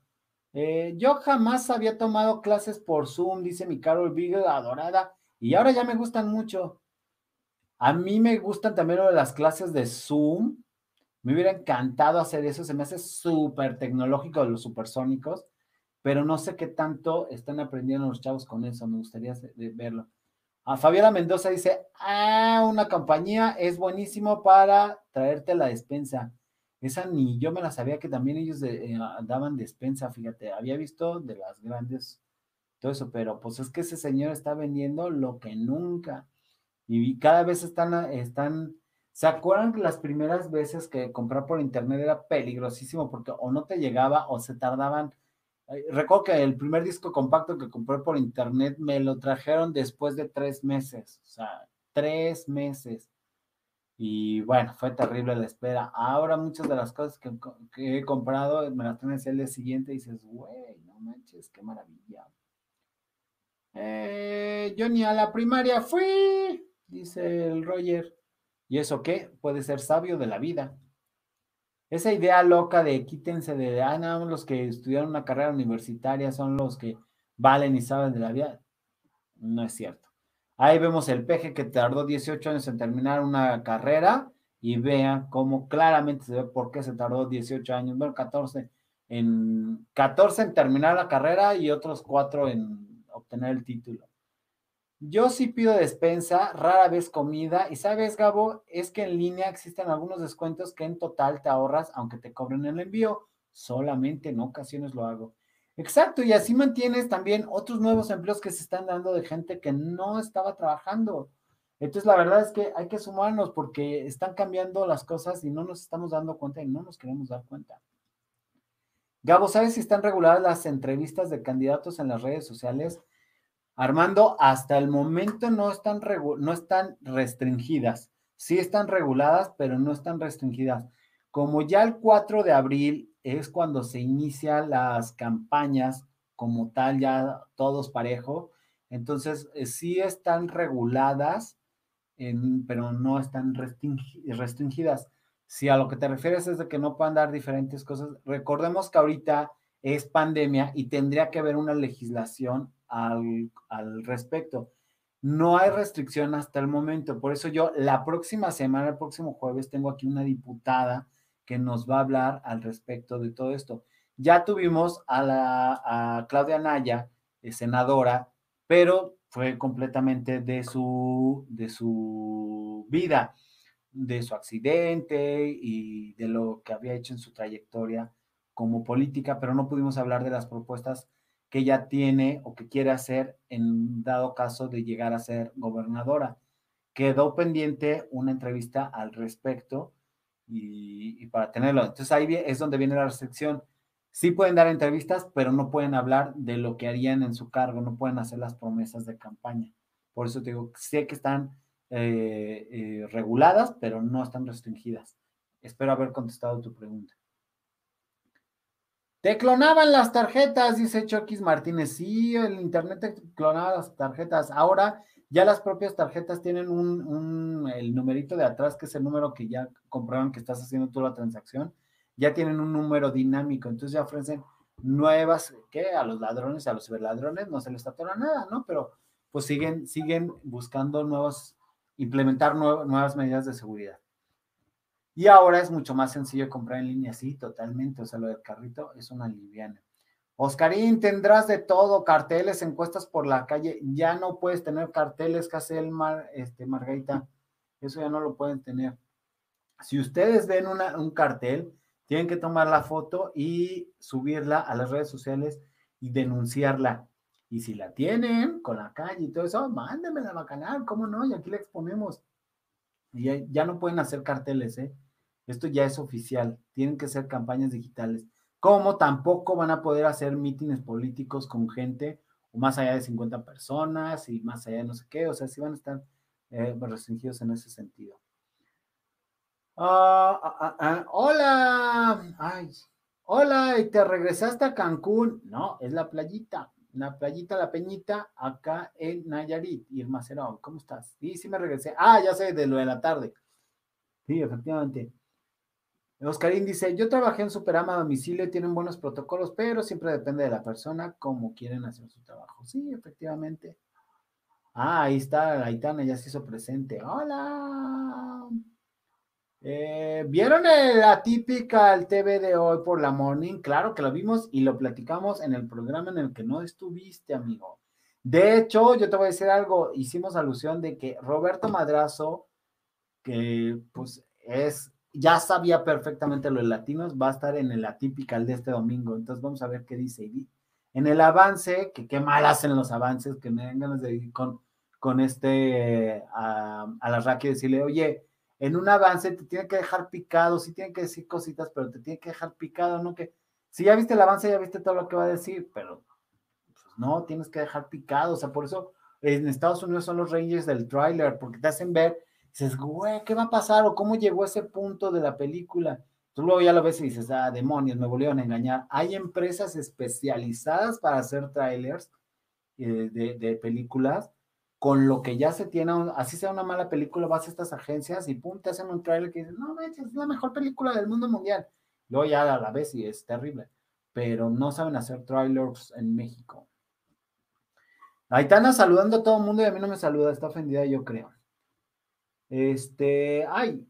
Eh, yo jamás había tomado clases por Zoom, dice mi Carol Beagle, adorada, y ahora ya me gustan mucho. A mí me gustan también las clases de Zoom, me hubiera encantado hacer eso, se me hace súper tecnológico de los supersónicos, pero no sé qué tanto están aprendiendo los chavos con eso, me gustaría verlo. A Fabiola Mendoza dice, ah, una compañía es buenísimo para traerte la despensa. Esa ni yo me la sabía que también ellos eh, daban despensa, fíjate, había visto de las grandes, todo eso, pero pues es que ese señor está vendiendo lo que nunca. Y cada vez están, están, ¿se acuerdan que las primeras veces que comprar por internet era peligrosísimo porque o no te llegaba o se tardaban Recuerdo que el primer disco compacto que compré por internet me lo trajeron después de tres meses, o sea, tres meses. Y bueno, fue terrible la espera. Ahora muchas de las cosas que, he comprado me las traen el día siguiente y dices, güey, no manches, qué maravilla. Eh, yo ni a la primaria fui, dice el Roger. ¿Y eso qué? Puede ser sabio de la vida. Esa idea loca de quítense de, ah, no, los que estudiaron una carrera universitaria son los que valen y saben de la vida, no es cierto. Ahí vemos el peje que tardó 18 años en terminar una carrera y vean cómo claramente se ve por qué se tardó 18 años, bueno, 14 en 14 en terminar la carrera y otros 4 en obtener el título. Yo sí pido despensa, rara vez comida. Y sabes, Gabo, es que en línea existen algunos descuentos que en total te ahorras, aunque te cobren el envío. Solamente en ocasiones lo hago. Exacto, y así mantienes también otros nuevos empleos que se están dando de gente que no estaba trabajando. Entonces, la verdad es que hay que sumarnos porque están cambiando las cosas y no nos estamos dando cuenta y no nos queremos dar cuenta. Gabo, ¿sabes si están reguladas las entrevistas de candidatos en las redes sociales? Armando, hasta el momento no están, no están restringidas. Sí están reguladas, pero no están restringidas. Como ya el 4 de abril es cuando se inician las campañas como tal, ya todos parejo, entonces eh, sí están reguladas, pero no están restringidas. Si a lo que te refieres es de que no puedan dar diferentes cosas, recordemos que ahorita es pandemia y tendría que haber una legislación al, respecto. No hay restricción hasta el momento, por eso yo la próxima semana, el próximo jueves, tengo aquí una diputada que nos va a hablar al respecto de todo esto. Ya tuvimos a, la, a Claudia Naya, eh, senadora, pero fue completamente de su, de su vida, de su accidente y de lo que había hecho en su trayectoria como política, pero no pudimos hablar de las propuestas que ya tiene o que quiere hacer en dado caso de llegar a ser gobernadora. Quedó pendiente una entrevista al respecto y, para tenerlo. Entonces ahí es donde viene la restricción. Sí pueden dar entrevistas, pero no pueden hablar de lo que harían en su cargo, no pueden hacer las promesas de campaña. Por eso te digo, sé que están eh, eh, reguladas, pero no están restringidas. Espero haber contestado tu pregunta. Te clonaban las tarjetas, dice Chokis Martínez. Sí, el internet te clonaba las tarjetas. Ahora ya las propias tarjetas tienen un, el numerito de atrás, que es el número que ya comprueban que estás haciendo tú la transacción. Ya tienen un número dinámico, entonces ya ofrecen nuevas, que a los ladrones, a los ciberladrones no se les atora nada, ¿no? Pero pues siguen, siguen buscando nuevos, implementar nuevas medidas de seguridad. Y ahora es mucho más sencillo comprar en línea, sí, totalmente. O sea, lo del carrito es una liviana. Oscarín, tendrás de todo, carteles, encuestas por la calle. Ya no puedes tener carteles, Casel, Mar, este, Margarita. Eso ya no lo pueden tener. Si ustedes ven un cartel, tienen que tomar la foto y subirla a las redes sociales y denunciarla. Y si la tienen con la calle y todo eso, mándenmela a canal, ¿cómo no? Y aquí la exponemos. Y ya, ya no pueden hacer carteles, ¿eh? Esto ya es oficial, tienen que ser campañas digitales. Como tampoco van a poder hacer mítines políticos con gente o más allá de 50 personas y más allá de no sé qué, o sea, sí van a estar eh, restringidos en ese sentido. Ah, ah, ah, hola, Ay, hola, y te regresaste a Cancún. No, es la playita, la playita, la peñita, acá en Nayarit, Irma Cerón, ¿cómo estás? Sí, sí me regresé. Ah, ya sé, de lo de la tarde. Sí, efectivamente. Oscarín dice, yo trabajé en Superama a domicilio, tienen buenos protocolos, pero siempre depende de la persona cómo quieren hacer su trabajo. Sí, efectivamente. Ah, ahí está, Aitana ya se hizo presente. Hola. Eh, ¿Vieron la típica el TV de hoy por la morning? Claro que lo vimos y lo platicamos en el programa en el que no estuviste, amigo. De hecho, yo te voy a decir algo, hicimos alusión de que Roberto Madrazo, que pues es, ya sabía perfectamente lo de latinos, va a estar en el atípica de este domingo. Entonces vamos a ver qué dice. En el avance, que qué mal hacen los avances, que me den ganas de ir con, con este, a, a la Raki decirle, oye, en un avance te tiene que dejar picado, sí tiene que decir cositas, pero te tiene que dejar picado, ¿no? Que si ya viste el avance, ya viste todo lo que va a decir, pero no, tienes que dejar picado, o sea, por eso en Estados Unidos son los reyes del tráiler, porque te hacen ver, dices, güey, ¿qué va a pasar? ¿O cómo llegó ese punto de la película? Tú luego ya lo ves y dices, ah, demonios, me volvieron a engañar. Hay empresas especializadas para hacer trailers eh, de, películas con lo que ya se tiene, así sea una mala película, vas a estas agencias y pum, te hacen un trailer que dices, no, es la mejor película del mundo mundial. Luego ya a la vez y es terrible, pero no saben hacer trailers en México. Aitana saludando a todo el mundo y a mí no me saluda, está ofendida, yo creo. Este, ay,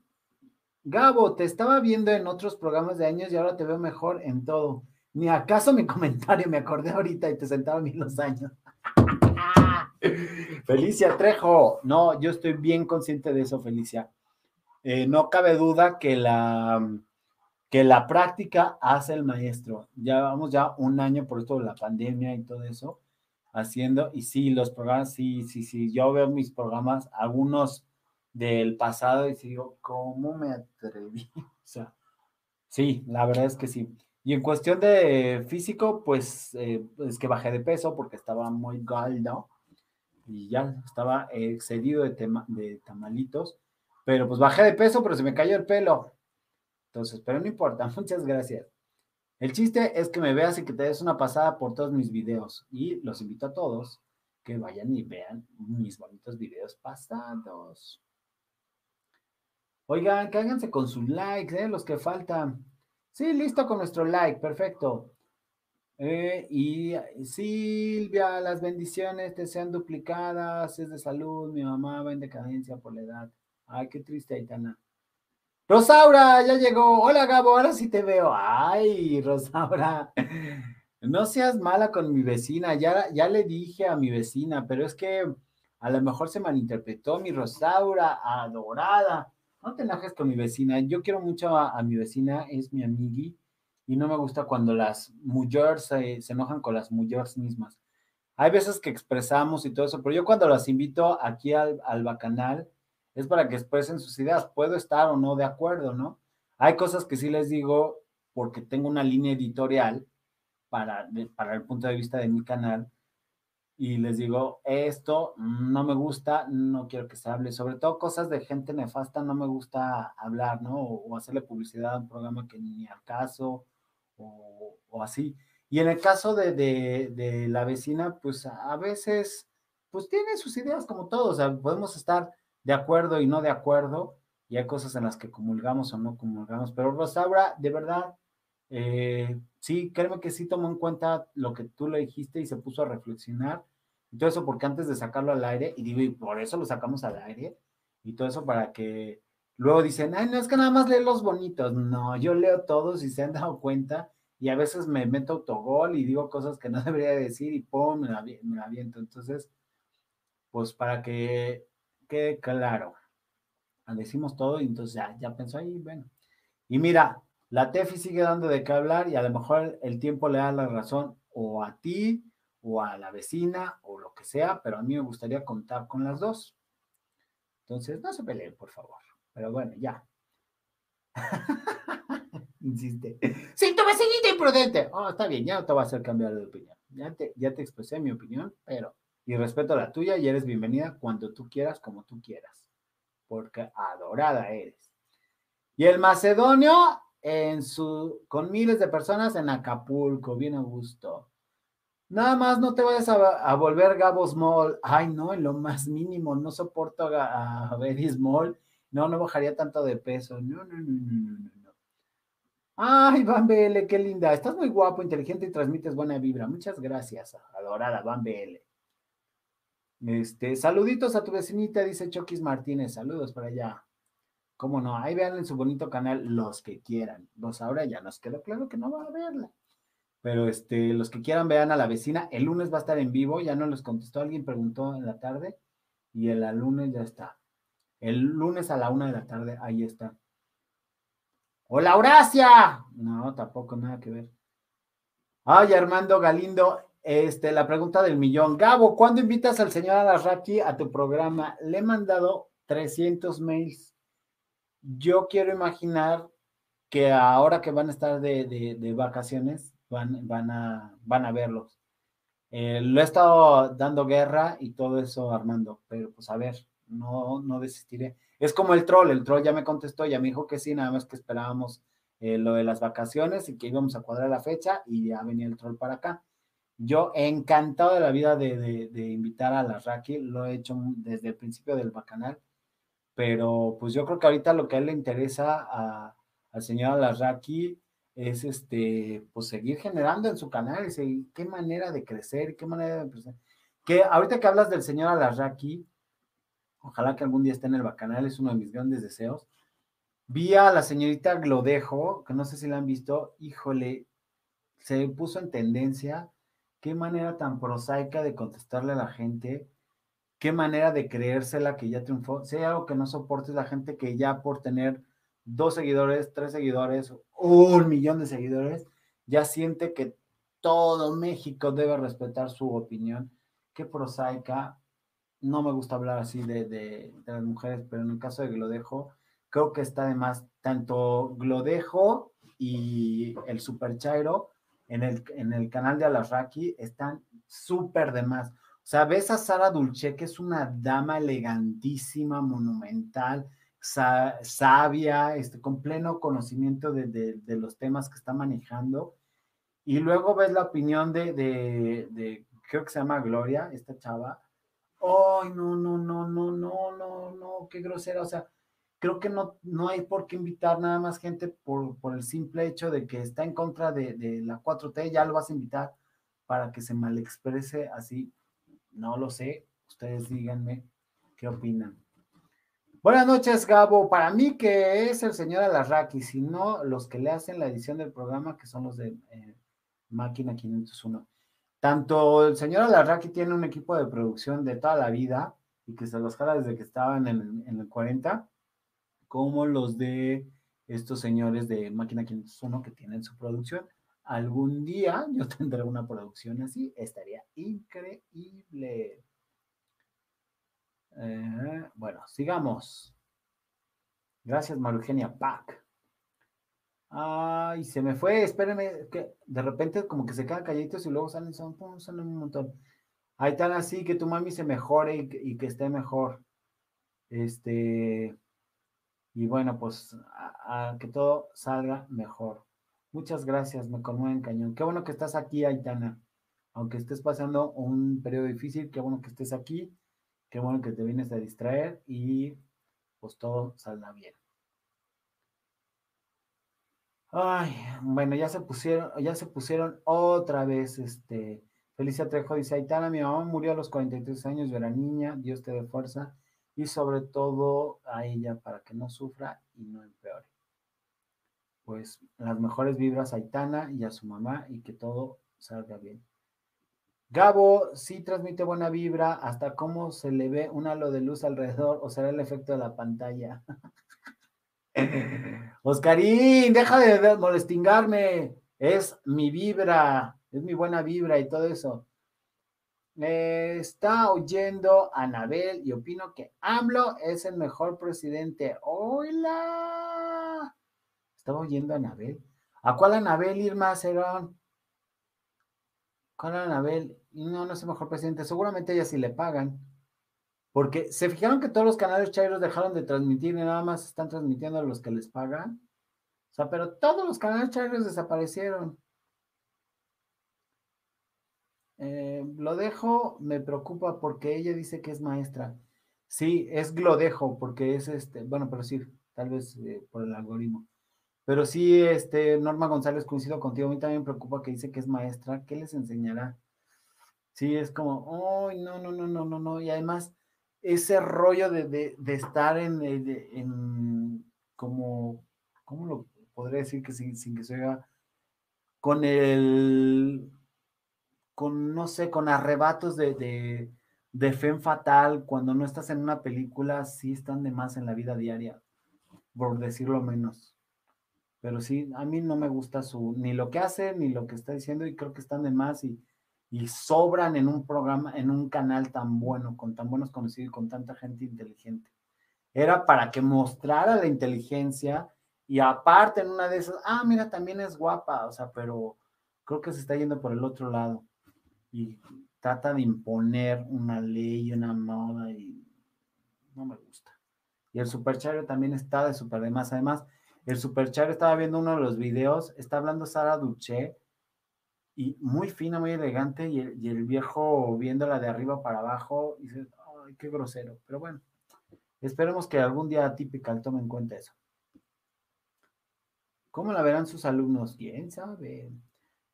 Gabo, te estaba viendo en otros programas de años y ahora te veo mejor en todo. Ni acaso mi comentario, me acordé ahorita y te sentaba a los años. Felicia Trejo, no, yo estoy bien consciente de eso, Felicia. Eh, no cabe duda que la, que la práctica hace el maestro. Ya vamos ya un año por esto de la pandemia y todo eso haciendo, y sí, los programas, sí, sí, sí, yo veo mis programas, algunos del pasado, y digo, ¿cómo me atreví? O sea, sí, la verdad es que sí. Y en cuestión de físico, pues eh, es que bajé de peso porque estaba muy galdo y ya estaba excedido de, tema, de tamalitos, pero pues bajé de peso, pero se me cayó el pelo. Entonces, pero no importa, muchas gracias. El chiste es que me veas y que te des una pasada por todos mis videos. Y los invito a todos que vayan y vean mis bonitos videos pasados. Oigan, cáiganse con sus likes, ¿eh? los que faltan. Sí, listo con nuestro like, perfecto. Eh, y Silvia, las bendiciones te sean duplicadas, es de salud, mi mamá va en decadencia por la edad. Ay, qué triste, Aitana. Rosaura, ya llegó. Hola, Gabo, ahora sí te veo. Ay, Rosaura, no seas mala con mi vecina. Ya, ya le dije a mi vecina, pero es que a lo mejor se malinterpretó mi Rosaura, adorada. No te enojes con mi vecina. Yo quiero mucho a, mi vecina, es mi amigui, y no me gusta cuando las mujeres se, enojan con las mujeres mismas. Hay veces que expresamos y todo eso, pero yo cuando las invito aquí al, al bacanal, es para que expresen sus ideas. Puedo estar o no de acuerdo, ¿no? Hay cosas que sí les digo porque tengo una línea editorial para, para el punto de vista de mi canal y les digo, esto no me gusta, no quiero que se hable, sobre todo cosas de gente nefasta, no me gusta hablar, ¿no? O, hacerle publicidad a un programa que ni al caso o, o así. Y en el caso de, de, de, la vecina, pues a veces, pues tiene sus ideas como todos, o podemos estar de acuerdo y no de acuerdo, y hay cosas en las que comulgamos o no comulgamos, pero Rosaura, de verdad, eh, sí, créeme que sí tomó en cuenta lo que tú le dijiste y se puso a reflexionar, y todo eso porque antes de sacarlo al aire, y digo, y por eso lo sacamos al aire, y todo eso para que luego dicen, ay, no es que nada más lee los bonitos, no, yo leo todos y se han dado cuenta, y a veces me meto autogol y digo cosas que no debería decir y pum, me la, me la aviento, entonces, pues para que que claro. Decimos todo y entonces ya, ya pensó ahí, bueno. Y mira, la TEFI sigue dando de qué hablar y a lo mejor el tiempo le da la razón o a ti o a la vecina o lo que sea, pero a mí me gustaría contar con las dos. Entonces, no se peleen, por favor. Pero bueno, ya. Insiste. Sí, tu vecinita imprudente. Oh, está bien, ya no te va a hacer cambiar de opinión. Ya te, ya te expresé mi opinión, pero y respeto la tuya y eres bienvenida cuando tú quieras, como tú quieras, porque adorada eres. Y el macedonio en su, con miles de personas en Acapulco, bien a gusto. Nada más no te vayas a, volver Gabo Small. Ay, no, en lo más mínimo, no soporto a, a Small. No, no bajaría tanto de peso. No, no, no, no, no, no. Ay, Van BL, qué linda. Estás muy guapo, inteligente y transmites buena vibra. Muchas gracias, adorada Van BL. Este, saluditos a tu vecinita, dice Chokis Martínez, saludos para allá. ¿Cómo no? Ahí vean en su bonito canal los que quieran. Pues ahora ya nos quedó claro que no va a verla. Pero este, los que quieran vean a la vecina. El lunes va a estar en vivo. Ya no les contestó. Alguien preguntó en la tarde. Y el lunes ya está. El lunes a la una de la tarde, ahí está. ¡Hola, Horacia! No, tampoco nada que ver. Ay, Armando Galindo, este, la pregunta del millón. Gabo, ¿cuándo invitas al señor Alarraqui a tu programa? Le he mandado 300 mails. Yo quiero imaginar que ahora que van a estar de, vacaciones, van, van, a, van a verlos. Eh, lo he estado dando guerra y todo eso, Armando, pero pues a ver, no, no desistiré. Es como el troll, el troll ya me contestó, ya me dijo que sí, nada más que esperábamos eh, lo de las vacaciones y que íbamos a cuadrar la fecha y ya venía el troll para acá. Yo encantado de la vida de, invitar a la Raki, lo he hecho desde el principio del bacanal, pero pues yo creo que ahorita lo que a él le interesa al señor Alarraqui es este, pues seguir generando en su canal y seguir, qué manera de crecer, qué manera de crecer. Que ahorita que hablas del señor Alarraqui, ojalá que algún día esté en el bacanal, es uno de mis grandes deseos. Vi a la señorita Glodejo, que no sé si la han visto, híjole, se puso en tendencia qué manera tan prosaica de contestarle a la gente, qué manera de creérsela que ya triunfó. Si hay algo que no soporte es la gente que ya por tener dos seguidores, tres seguidores, un millón de seguidores, ya siente que todo México debe respetar su opinión. Qué prosaica. No me gusta hablar así de, de las mujeres, pero en el caso de Glodejo, creo que está además tanto Glodejo y el Super Chairo en el, en el canal de Alasraki están súper de más. Sea, ves a Sara Dulce, que es una dama elegantísima, monumental, sabia, este, con pleno conocimiento de, los temas que está manejando. Y luego ves la opinión de, de, creo que se llama Gloria, esta chava. ¡Ay, no, no, no, no, no, no, no! ¡Qué grosera! O sea, creo que no, no hay por qué invitar nada más gente por, por el simple hecho de que está en contra de, de, la 4T, ya lo vas a invitar para que se malexprese así. No lo sé, ustedes díganme qué opinan. Buenas noches, Gabo. Para mí que es el señor Alarraqui, si no, los que le hacen la edición del programa, que son los de eh, Máquina 501. Tanto el señor Alarraqui tiene un equipo de producción de toda la vida y que se los jala desde que estaba en en el 40 como los de estos señores de Máquina 501 que tienen su producción. Algún día yo tendré una producción así, estaría increíble. Eh, bueno, sigamos. Gracias, Marugenia Pack. Ay, se me fue, espérenme, que de repente como que se quedan calladitos y luego salen, son, salen un montón. Ahí están así, que tu mami se mejore y, y que esté mejor. Este, y bueno, pues que todo salga mejor. Muchas gracias, me conmueven cañón. Qué bueno que estás aquí, Aitana. Aunque estés pasando un periodo difícil, qué bueno que estés aquí, qué bueno que te vienes a distraer y pues todo salga bien. Ay, bueno, ya se pusieron, ya se pusieron otra vez, este, Felicia Trejo dice, Aitana, mi mamá murió a los 43 años, yo era niña, Dios te dé fuerza y sobre todo a ella para que no sufra y no empeore. Pues las mejores vibras a Aitana y a su mamá y que todo salga bien. Gabo sí transmite buena vibra, hasta cómo se le ve un halo de luz alrededor o será el efecto de la pantalla. Oscarín, deja de molestingarme. Es mi vibra, es mi buena vibra y todo eso. Me está oyendo Anabel y opino que AMLO es el mejor presidente. ¡Hola! Estaba oyendo a Anabel. ¿A cuál Anabel, Irma Cerón? ¿Cuál Anabel? No, no es el mejor presidente. Seguramente ella sí le pagan. Porque se fijaron que todos los canales chairos dejaron de transmitir y nada más están transmitiendo a los que les pagan. O sea, pero todos los canales chairos desaparecieron. Eh, lo dejo, me preocupa porque ella dice que es maestra. Sí, es Glodejo, porque es este, bueno, pero sí, tal vez eh, por el algoritmo. Pero sí, este, Norma González, coincido contigo, a mí también me preocupa que dice que es maestra, ¿qué les enseñará? Sí, es como, ay, no, no, no, no, no, no, y además ese rollo de, estar en, en, como, ¿cómo lo podría decir que sin, sin que se oiga? Con el, con, no sé, con arrebatos de, de, de fe fatal, cuando no estás en una película, sí están de más en la vida diaria, por decirlo menos. Pero sí, a mí no me gusta su, ni lo que hace, ni lo que está diciendo, y creo que están de más y, y sobran en un programa, en un canal tan bueno, con tan buenos conocidos y con tanta gente inteligente. Era para que mostrara la inteligencia y aparte en una de esas, ah, mira, también es guapa, o sea, pero creo que se está yendo por el otro lado y trata de imponer una ley, una moda y no me gusta. Y el superchario también está de super de más. Además, el superchario estaba viendo uno de los videos, está hablando Sara Duché y muy fina, muy elegante, y el, viejo viéndola de arriba para abajo, y dice, ay, qué grosero. Pero bueno, esperemos que algún día Typical tome en cuenta eso. ¿Cómo la verán sus alumnos? ¿Quién sabe?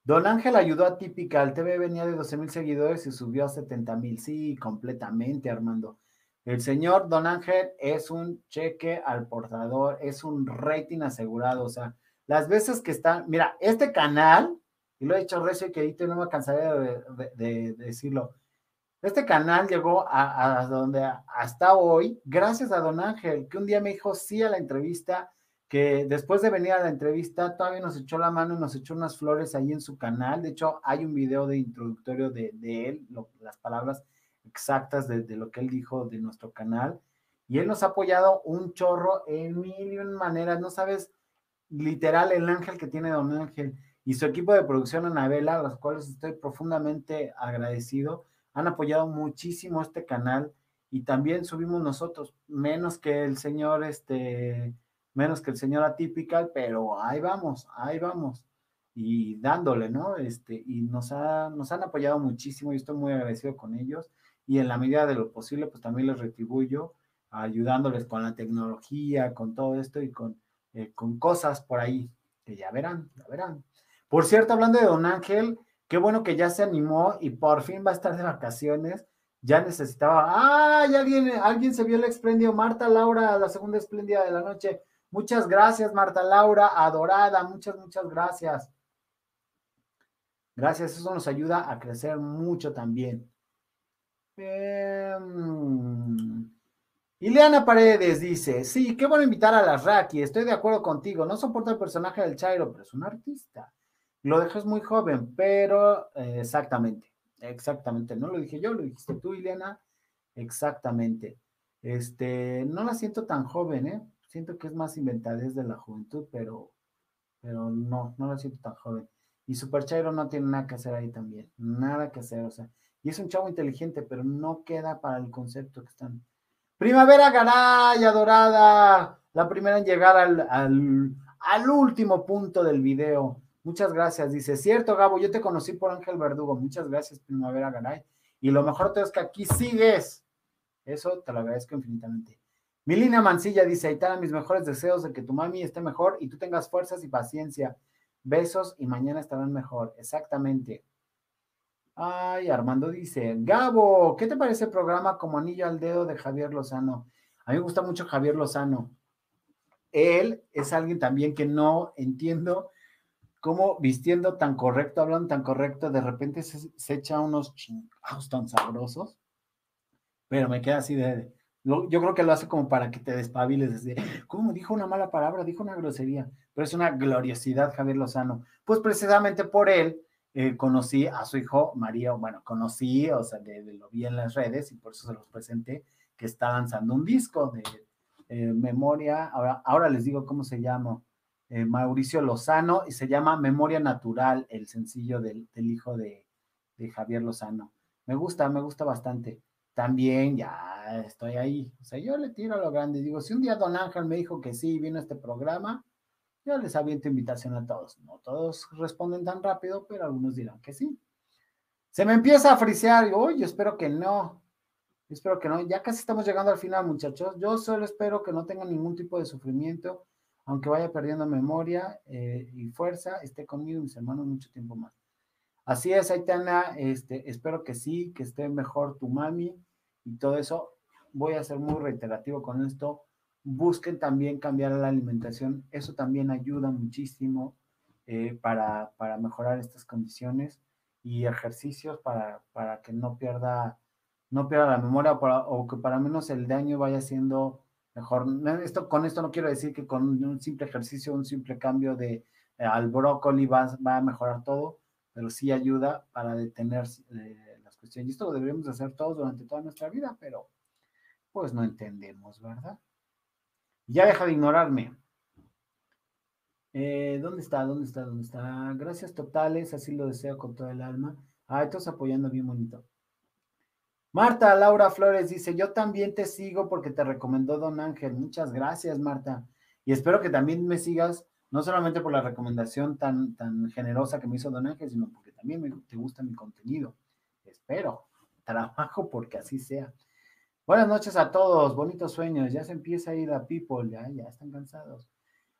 Don Ángel ayudó a Typical. TV venía de 12 mil seguidores y subió a 70 mil. Sí, completamente, Armando. El señor Don Ángel es un cheque al portador, es un rating asegurado. O sea, las veces que están, mira, este canal, y lo he dicho recio y querido y no me cansaré de, de, de, de decirlo. Este canal llegó a, donde hasta hoy, gracias a Don Ángel, que un día me dijo sí a la entrevista que después de venir a la entrevista todavía nos echó la mano y nos echó unas flores ahí en su canal. De hecho, hay un video de introductorio de, él, las palabras exactas de, lo que él dijo de nuestro canal. Y él nos ha apoyado un chorro en mil y un maneras. No sabes, literal, el ángel que tiene Don Ángel y su equipo de producción Anabela, a los cuales estoy profundamente agradecido, han apoyado muchísimo este canal y también subimos nosotros, menos que el señor, este, menos que el señor atípical, pero ahí vamos, ahí vamos. Y dándole, ¿no? Este, y nos, ha, nos han apoyado muchísimo y estoy muy agradecido con ellos. Y en la medida de lo posible, pues también les retribuyo ayudándoles con la tecnología, con todo esto y con, eh, con cosas por ahí, que ya verán, ya verán. Por cierto, hablando de Don Ángel, qué bueno que ya se animó y por fin va a estar de vacaciones. Ya necesitaba, ah, ya viene, alguien se vio el espléndido, Marta Laura, la segunda espléndida de la noche. Muchas gracias, Marta Laura, adorada, muchas, muchas gracias. Gracias, eso nos ayuda a crecer mucho también. Eh, Ileana Paredes dice, sí, qué bueno invitar a las Raki, estoy de acuerdo contigo, no soporta el personaje del Chairo, pero es un artista. Lo dejas muy joven, pero eh, exactamente, exactamente, no lo dije yo, lo dijiste tú, Ileana, exactamente. Este, no la siento tan joven, ¿eh? siento que es más inventadez de la juventud, pero, pero no, no la siento tan joven. Y Super Chairo no tiene nada que hacer ahí también, nada que hacer, o sea, y es un chavo inteligente, pero no queda para el concepto que están. Primavera Garay, adorada, la primera en llegar al, al, último punto del video. Muchas gracias, dice, cierto, Gabo, yo te conocí por Ángel Verdugo, muchas gracias, Primavera Garay. Y lo mejor es que aquí sigues. Eso te lo agradezco infinitamente. Milina Mancilla dice, Aitana, mis mejores deseos de que tu mami esté mejor y tú tengas fuerzas y paciencia. Besos y mañana estarán mejor. Exactamente. Ay, Armando dice, Gabo, ¿qué te parece el programa como anillo al dedo de Javier Lozano? A mí me gusta mucho Javier Lozano. Él es alguien también que no entiendo cómo vistiendo tan correcto, hablando tan correcto, de repente se, echa unos chingados tan sabrosos, pero me queda así de, yo creo que lo hace como para que te despabiles. Desde, ¿Cómo dijo una mala palabra? Dijo una grosería, pero es una gloriosidad Javier Lozano. Pues precisamente por él eh, conocí a su hijo María, bueno, conocí, o sea, de, de, lo vi en las redes y por eso se los presenté, que está lanzando un disco de eh, memoria, ahora, ahora les digo cómo se llama, eh, Mauricio Lozano, y se llama Memoria Natural, el sencillo del, del hijo de, de Javier Lozano. Me gusta, me gusta bastante también ya estoy ahí. O sea, yo le tiro a lo grande. Digo, si un día Don Ángel me dijo que sí, vino a este programa, yo les aviento invitación a todos. No todos responden tan rápido, pero algunos dirán que sí. Se me empieza a frisear. Digo, yo espero que no. Espero que no. Ya casi estamos llegando al final, muchachos. Yo solo espero que no tengan ningún tipo de sufrimiento, aunque vaya perdiendo memoria eh, y fuerza, esté conmigo y mis hermanos mucho tiempo más. Así es, Aitana, este, espero que sí, que esté mejor tu mami y todo eso. Voy a ser muy reiterativo con esto. Busquen también cambiar la alimentación. Eso también ayuda muchísimo eh, para, para, mejorar estas condiciones y ejercicios para, para que no pierda, no pierda la memoria o que para menos el daño vaya siendo mejor. Esto, con esto no quiero decir que con un simple ejercicio, un simple cambio de eh, al brócoli va, va, a mejorar todo, pero sí ayuda para detener eh, las cuestiones. Y esto lo deberíamos hacer todos durante toda nuestra vida, pero pues no entendemos, ¿verdad? Ya deja de ignorarme. Eh, ¿Dónde está? ¿Dónde está? ¿Dónde está? Gracias totales, así lo deseo con todo el alma. Ah, estás apoyando bien bonito. Marta Laura Flores dice, yo también te sigo porque te recomendó Don Ángel. Muchas gracias, Marta. Y espero que también me sigas, no solamente por la recomendación tan, tan generosa que me hizo Don Ángel, sino porque también me, te gusta mi contenido. Espero, trabajo porque así sea. Buenas noches a todos, bonitos sueños. Ya se empieza a ir a People, ya, ya están cansados.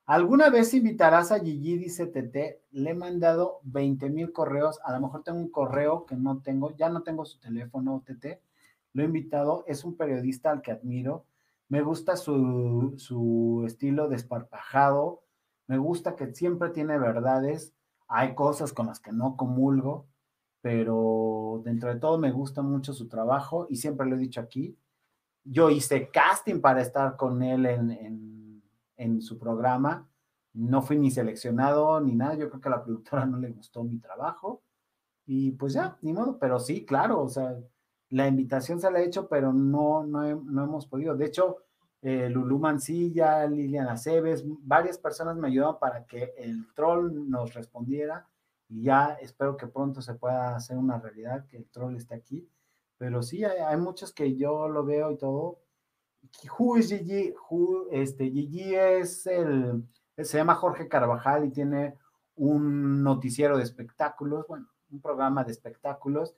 ¿Alguna vez invitarás a Gigi? Dice Tete, le he mandado 20 mil correos, a lo mejor tengo un correo que no tengo, ya no tengo su teléfono, Tete, lo he invitado, es un periodista al que admiro, me gusta su, su estilo desparpajado, me gusta que siempre tiene verdades, hay cosas con las que no comulgo, pero dentro de todo me gusta mucho su trabajo y siempre lo he dicho aquí. Yo hice casting para estar con él en en su programa. No fui ni seleccionado ni nada. Yo creo que a la productora no le gustó mi trabajo. Y pues ya, ni modo. Pero sí, claro, o sea, la invitación se la he hecho, pero no, no, hemos podido. De hecho, eh, Lulú Mancilla, Liliana Aceves, varias personas me ayudaron para que el troll nos respondiera. Y ya espero que pronto se pueda hacer una realidad, que el troll esté aquí. Pero sí, hay, hay muchos que yo lo veo y todo, Who is Gigi? este, Gigi es el, se llama Jorge Carvajal y tiene un noticiero de espectáculos, bueno, un programa de espectáculos,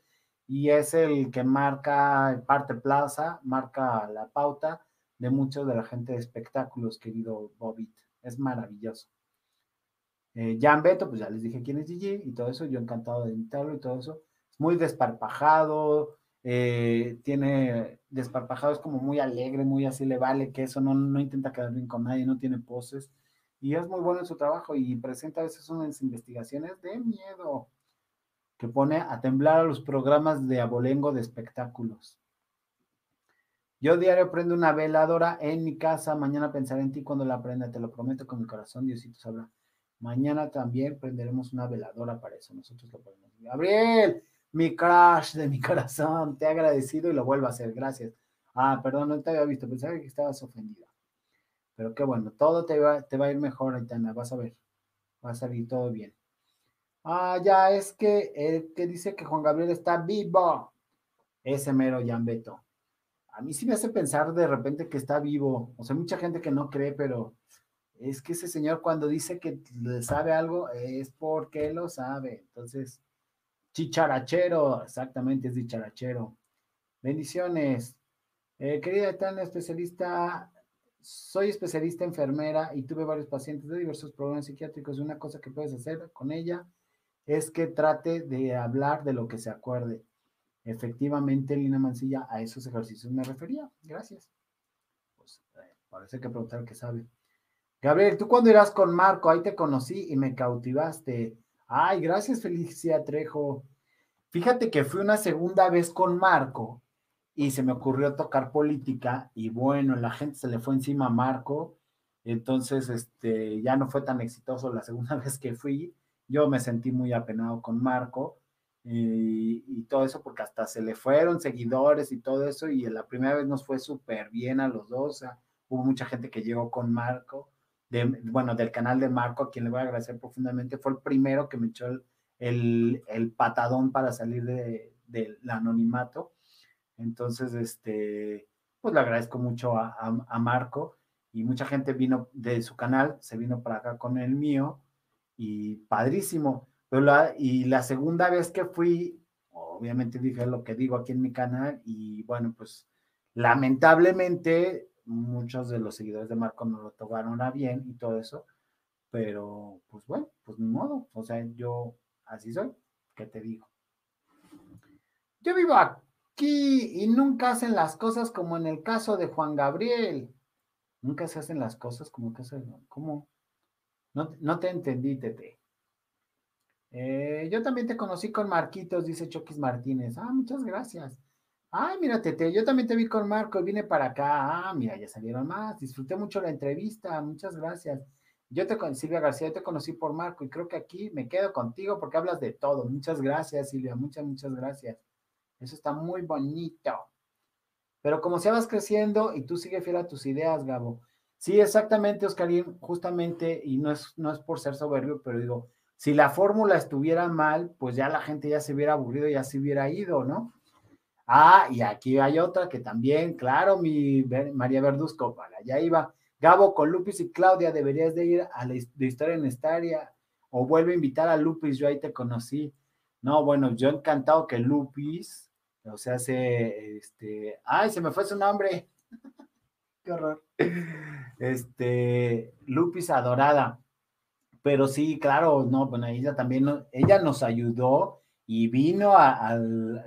y es el que marca, parte plaza, marca la pauta de muchos de la gente de espectáculos, querido Bobit. Es maravilloso. Eh, Jan Beto, pues ya les dije quién es Gigi y todo eso, yo encantado de invitarlo y todo eso. Es muy desparpajado, eh, tiene desparpajado, es como muy alegre, muy así le vale, que eso no, no intenta quedar bien con nadie, no tiene poses. Y es muy bueno en su trabajo y presenta a veces unas investigaciones de miedo que pone a temblar a los programas de abolengo de espectáculos. Yo diario prendo una veladora en mi casa. Mañana pensaré en ti cuando la prenda. Te lo prometo con mi corazón. Diosito sabrá. Mañana también prenderemos una veladora para eso. Nosotros lo podemos. Gabriel, mi crush de mi corazón, te he agradecido y lo vuelvo a hacer, gracias. Ah, perdón, no te había visto, pensaba que estabas ofendida. Pero qué bueno, todo te va, te va a ir mejor, Aitana, vas a ver. Va a salir todo bien. Ah, ya, es que el que dice que Juan Gabriel está vivo. Ese mero Beto. A mí sí me hace pensar de repente que está vivo. O sea, mucha gente que no cree, pero es que ese señor cuando dice que sabe algo es porque lo sabe. Entonces, Chicharachero, exactamente, es dicharachero. Bendiciones. Eh, querida tan especialista, soy especialista enfermera y tuve varios pacientes de diversos problemas psiquiátricos. Una cosa que puedes hacer con ella es que trate de hablar de lo que se acuerde. Efectivamente, Lina Mancilla, a esos ejercicios me refería. Gracias. Pues eh, parece que preguntar que sabe. Gabriel, ¿tú cuándo irás con Marco? Ahí te conocí y me cautivaste. Ay, gracias Felicia Trejo. Fíjate que fui una segunda vez con Marco y se me ocurrió tocar política y bueno, la gente se le fue encima a Marco, entonces este, ya no fue tan exitoso la segunda vez que fui. Yo me sentí muy apenado con Marco y, y todo eso porque hasta se le fueron seguidores y todo eso y la primera vez nos fue súper bien a los dos. O sea, hubo mucha gente que llegó con Marco bueno, del canal de Marco, a quien le voy a agradecer profundamente, fue el primero que me echó el, el, patadón para salir del de, anonimato. Entonces, este, pues le agradezco mucho a, a, Marco y mucha gente vino de su canal, se vino para acá con el mío y padrísimo. Pero y la segunda vez que fui, obviamente dije lo que digo aquí en mi canal y bueno, pues lamentablemente muchos de los seguidores de Marco no lo tomaron a bien y todo eso, pero pues bueno, pues ni modo, o sea, yo así soy, ¿qué te digo? Yo vivo aquí y nunca hacen las cosas como en el caso de Juan Gabriel. Nunca se hacen las cosas como que se... ¿Cómo? No, no te entendí, Tete. Eh, yo también te conocí con Marquitos, dice Choquis Martínez. Ah, muchas gracias. Ay, mira, Tete, yo también te vi con Marco y vine para acá. Ah, mira, ya salieron más. Disfruté mucho la entrevista. Muchas gracias. Yo te conocí, Silvia García, yo te conocí por Marco y creo que aquí me quedo contigo porque hablas de todo. Muchas gracias, Silvia. Muchas, muchas gracias. Eso está muy bonito. Pero como se vas creciendo y tú sigues fiel a tus ideas, Gabo. Sí, exactamente, Oscarín, justamente, y no es, no es por ser soberbio, pero digo, si la fórmula estuviera mal, pues ya la gente ya se hubiera aburrido, ya se hubiera ido, ¿no? Ah, y aquí hay otra que también, claro, mi María Verduzco, para allá iba. Gabo, con Lupis y Claudia deberías de ir a la Historia en Estaria o vuelve a invitar a Lupis, yo ahí te conocí. No, bueno, yo encantado que Lupis, o sea, se, este, ay, se me fue su nombre. Qué horror. Este, Lupis Adorada. Pero sí, claro, no, bueno, ella también, ella nos ayudó y vino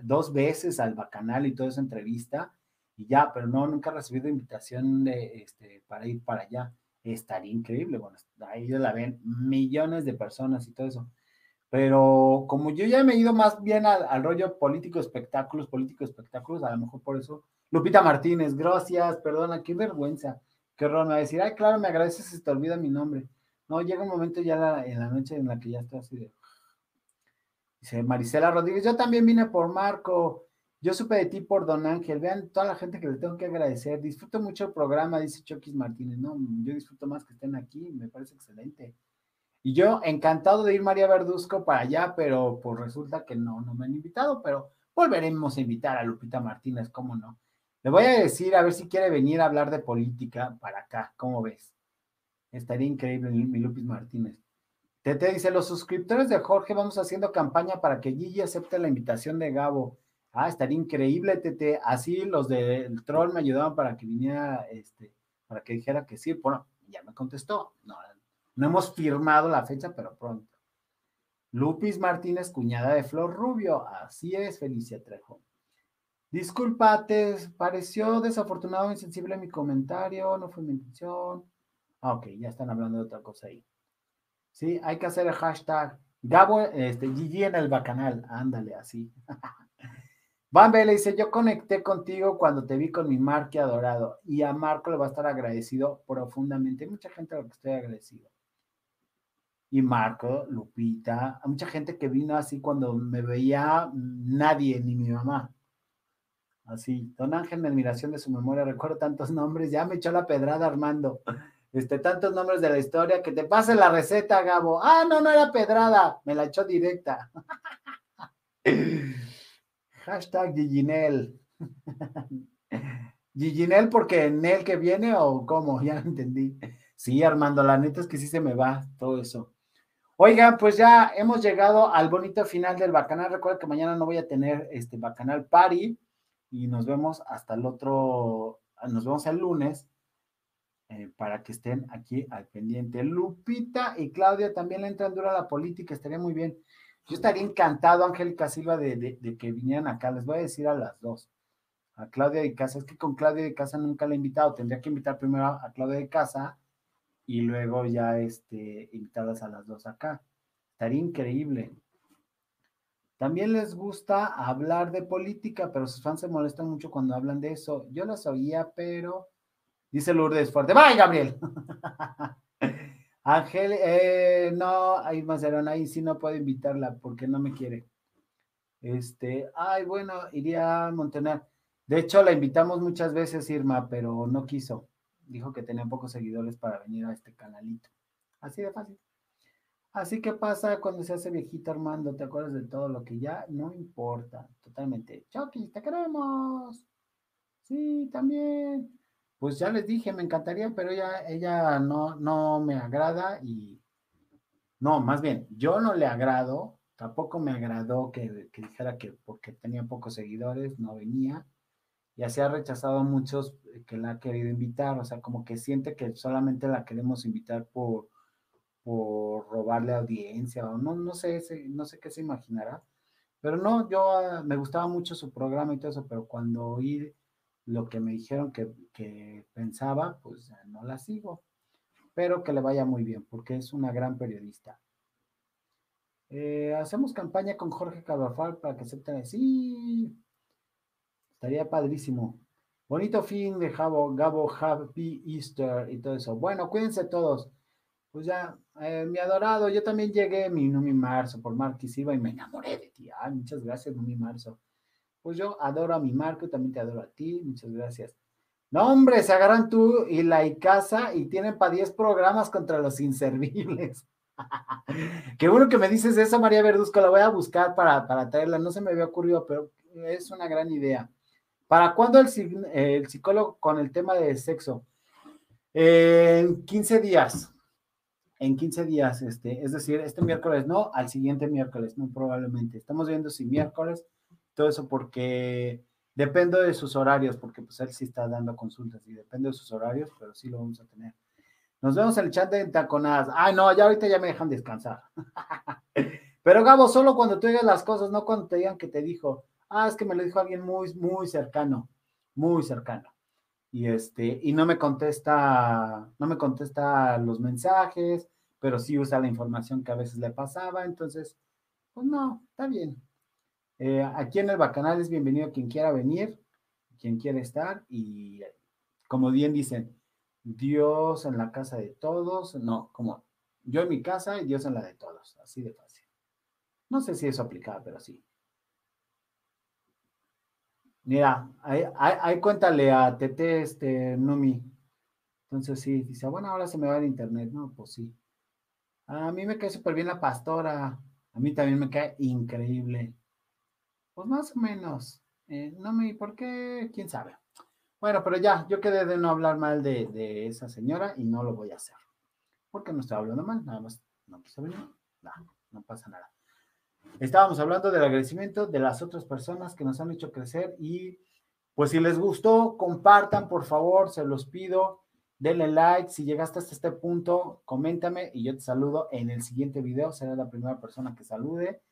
dos veces al Bacanal y toda esa entrevista y ya, pero no, nunca he recibido invitación de, este, para ir para allá. Estaría increíble, bueno, ahí la ven millones de personas y todo eso. Pero como yo ya me he ido más bien al, rollo político espectáculos, político espectáculos, a lo mejor por eso. Lupita Martínez, gracias, perdona, qué vergüenza. Qué horror, a decir, ay, claro, me agradeces si te olvida mi nombre. No, llega un momento ya en la noche en la que ya estoy así de. Dice Marisela Rodríguez, yo también vine por Marco. Yo supe de ti por Don Ángel. Vean toda la gente que le tengo que agradecer. Disfruto mucho el programa, dice Choquis Martínez. No, yo disfruto más que estén aquí, me parece excelente. Y yo encantado de ir María Verduzco para allá, pero pues resulta que no, no me han invitado, pero volveremos a invitar a Lupita Martínez, ¿cómo no? Le voy a decir a ver si quiere venir a hablar de política para acá, ¿cómo ves? Estaría increíble mi Lupis Martínez. Tete dice, los suscriptores de Jorge vamos haciendo campaña para que Gigi acepte la invitación de Gabo. Ah, estaría increíble, Tete. Así los del troll me ayudaban para que viniera, este, para que dijera que sí. Bueno, ya me contestó. No, no hemos firmado la fecha, pero pronto. Lupis Martínez, cuñada de Flor Rubio. Así es, Felicia Trejo. Disculpa, te pareció desafortunado o insensible mi comentario, no fue mi intención. Ah, ok, ya están hablando de otra cosa ahí. Sí, hay que hacer el hashtag Gabo, este, Gigi en el bacanal. Ándale, así. Van le dice, yo conecté contigo cuando te vi con mi Marque adorado y a Marco le va a estar agradecido profundamente. Hay mucha gente a la que estoy agradecido. Y Marco, Lupita, a mucha gente que vino así cuando me veía nadie, ni mi mamá. Así, don Ángel, mi admiración de su memoria, recuerdo tantos nombres, ya me echó la pedrada Armando. Este, tantos nombres de la historia, que te pase la receta, Gabo. Ah, no, no era pedrada, me la echó directa. Hashtag Giginel. Giginel porque en él que viene o cómo, ya entendí. Sí, Armando, la neta es que sí se me va todo eso. Oiga, pues ya hemos llegado al bonito final del Bacanal. Recuerda que mañana no voy a tener este Bacanal Party y nos vemos hasta el otro, nos vemos el lunes eh, para que estén aquí al pendiente. Lupita y Claudia también le entran dura a la política, estaría muy bien. Yo estaría encantado, Angélica Silva, de, que vinieran acá. Les voy a decir a las dos. A Claudia de Casa. Es que con Claudia de Casa nunca la he invitado. Tendría que invitar primero a Claudia de Casa y luego ya este, invitarlas a las dos acá. Estaría increíble. También les gusta hablar de política, pero sus fans se molestan mucho cuando hablan de eso. Yo las oía, pero dice Lourdes fuerte. ¡Bye, Gabriel! Ángel, eh, no, hay Mazarón, ahí sí no puedo invitarla porque no me quiere. Este, ay, bueno, iría a Montenar. De hecho, la invitamos muchas veces, Irma, pero no quiso. Dijo que tenía pocos seguidores para venir a este canalito. Así de fácil. Así que pasa cuando se hace viejita Armando, te acuerdas de todo lo que ya no importa, totalmente. Chucky, te queremos. Sí, también pues ya les dije, me encantaría, pero ella, ella no, no me agrada y no, más bien, yo no le agrado, tampoco me agradó que, dijera que porque tenía pocos seguidores no venía, y así ha rechazado a muchos que la ha querido invitar, o sea, como que siente que solamente la queremos invitar por, por robarle audiencia, o no, no sé, no sé qué se imaginará, pero no, yo ah, me gustaba mucho su programa y todo eso, pero cuando oí lo que me dijeron que, pensaba, pues no la sigo. Pero que le vaya muy bien, porque es una gran periodista. Eh, hacemos campaña con Jorge Carvajal para que acepten. Sí, estaría padrísimo. Bonito fin de Gabo, Gabo, Happy Easter y todo eso. Bueno, cuídense todos. Pues ya, eh, mi adorado, yo también llegué, mi Numi Marzo, por Marquis Silva y me enamoré de ti. Ay, muchas gracias, Numi Marzo. Pues yo adoro a mi Marco, también te adoro a ti, muchas gracias. No, hombre, se agarran tú y la Icasa y tienen para 10 programas contra los inservibles. Qué bueno que me dices eso, María Verduzco, la voy a buscar para, para traerla, no se me había ocurrido, pero es una gran idea. ¿Para cuándo el, el psicólogo con el tema de sexo? En 15 días. En 15 días, este, es decir, este miércoles no, al siguiente miércoles, no probablemente. Estamos viendo si miércoles, todo eso porque depende de sus horarios, porque pues él sí está dando consultas y depende de sus horarios, pero sí lo vamos a tener. Nos vemos en el chat de taconadas. Ay, no, ya ahorita ya me dejan descansar. Pero Gabo, solo cuando tú digas las cosas, no cuando te digan que te dijo. Ah, es que me lo dijo alguien muy, muy cercano, muy cercano. Y este, y no me contesta, no me contesta los mensajes, pero sí usa la información que a veces le pasaba. Entonces, pues no, está bien. Eh, aquí en el Bacanal es bienvenido quien quiera venir, quien quiera estar. Y como bien dicen, Dios en la casa de todos, no, como yo en mi casa y Dios en la de todos, así de fácil. No sé si eso aplica, pero sí. Mira, ahí, cuéntale a Tete, este, Numi. Entonces sí, dice, bueno, ahora se me va el internet. No, pues sí. A mí me cae súper bien la pastora. A mí también me cae increíble. Pues más o menos. Eh, no me, ¿por qué? ¿Quién sabe? Bueno, pero ya, yo quedé de no hablar mal de, esa señora y no lo voy a hacer. Porque no estoy hablando mal, nada más. No, no, no pasa nada. Estábamos hablando del agradecimiento de las otras personas que nos han hecho crecer y pues si les gustó, compartan, por favor, se los pido. Denle like, si llegaste hasta este punto, coméntame y yo te saludo en el siguiente video, será la primera persona que salude.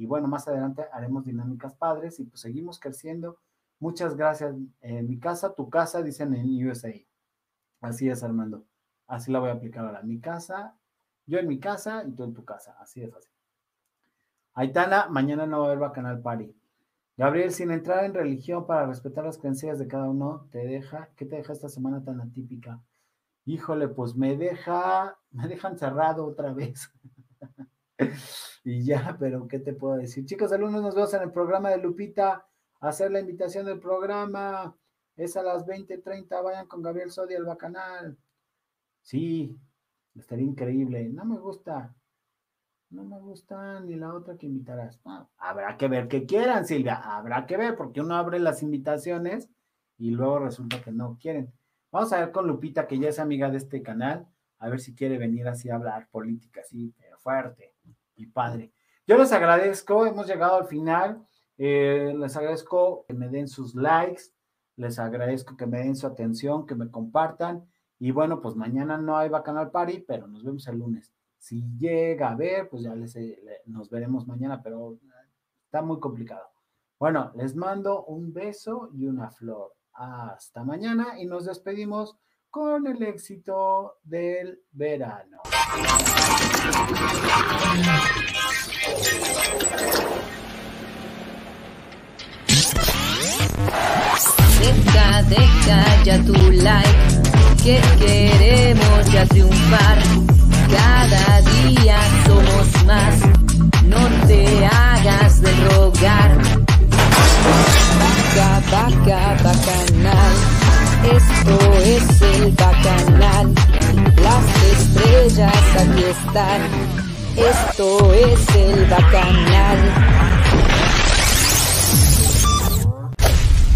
Y bueno, más adelante haremos dinámicas padres y pues seguimos creciendo. Muchas gracias. En mi casa, tu casa, dicen en USA. Así es, Armando. Así la voy a aplicar ahora. Mi casa, yo en mi casa y tú en tu casa. Así de fácil. Aitana, mañana no va a haber Bacanal Party. Gabriel, sin entrar en religión para respetar las creencias de cada uno, te deja, ¿qué te deja esta semana tan atípica? Híjole, pues me deja, me dejan cerrado otra vez. y ya, pero ¿qué te puedo decir? Chicos, lunes nos vemos en el programa de Lupita. Hacer la invitación del programa. Es a las 20:30. Vayan con Gabriel Sodia al Bacanal. Sí, estaría increíble. No me gusta. No me gusta ni la otra que invitarás. habrá que ver qué quieran, Silvia. Habrá que ver, porque uno abre las invitaciones y luego resulta que no quieren. Vamos a ver con Lupita, que ya es amiga de este canal, a ver si quiere venir así a hablar política, así, pero fuerte y padre. Yo les agradezco, hemos llegado al final. Eh, les agradezco que me den sus likes, les agradezco que me den su atención, que me compartan. Y bueno, pues mañana no hay Bacanal Party, pero nos vemos el lunes. Si llega a ver, pues ya les, eh, nos veremos mañana, pero está muy complicado. Bueno, les mando un beso y una flor. Hasta mañana y nos despedimos con el éxito del verano. Deja, deja ya tu like, que queremos ya triunfar. Cada día somos más, no te hagas de rogar. Vaca, vaca, bacanal, esto es el bacanal. Las estrellas aquí están. Esto es el bacanal.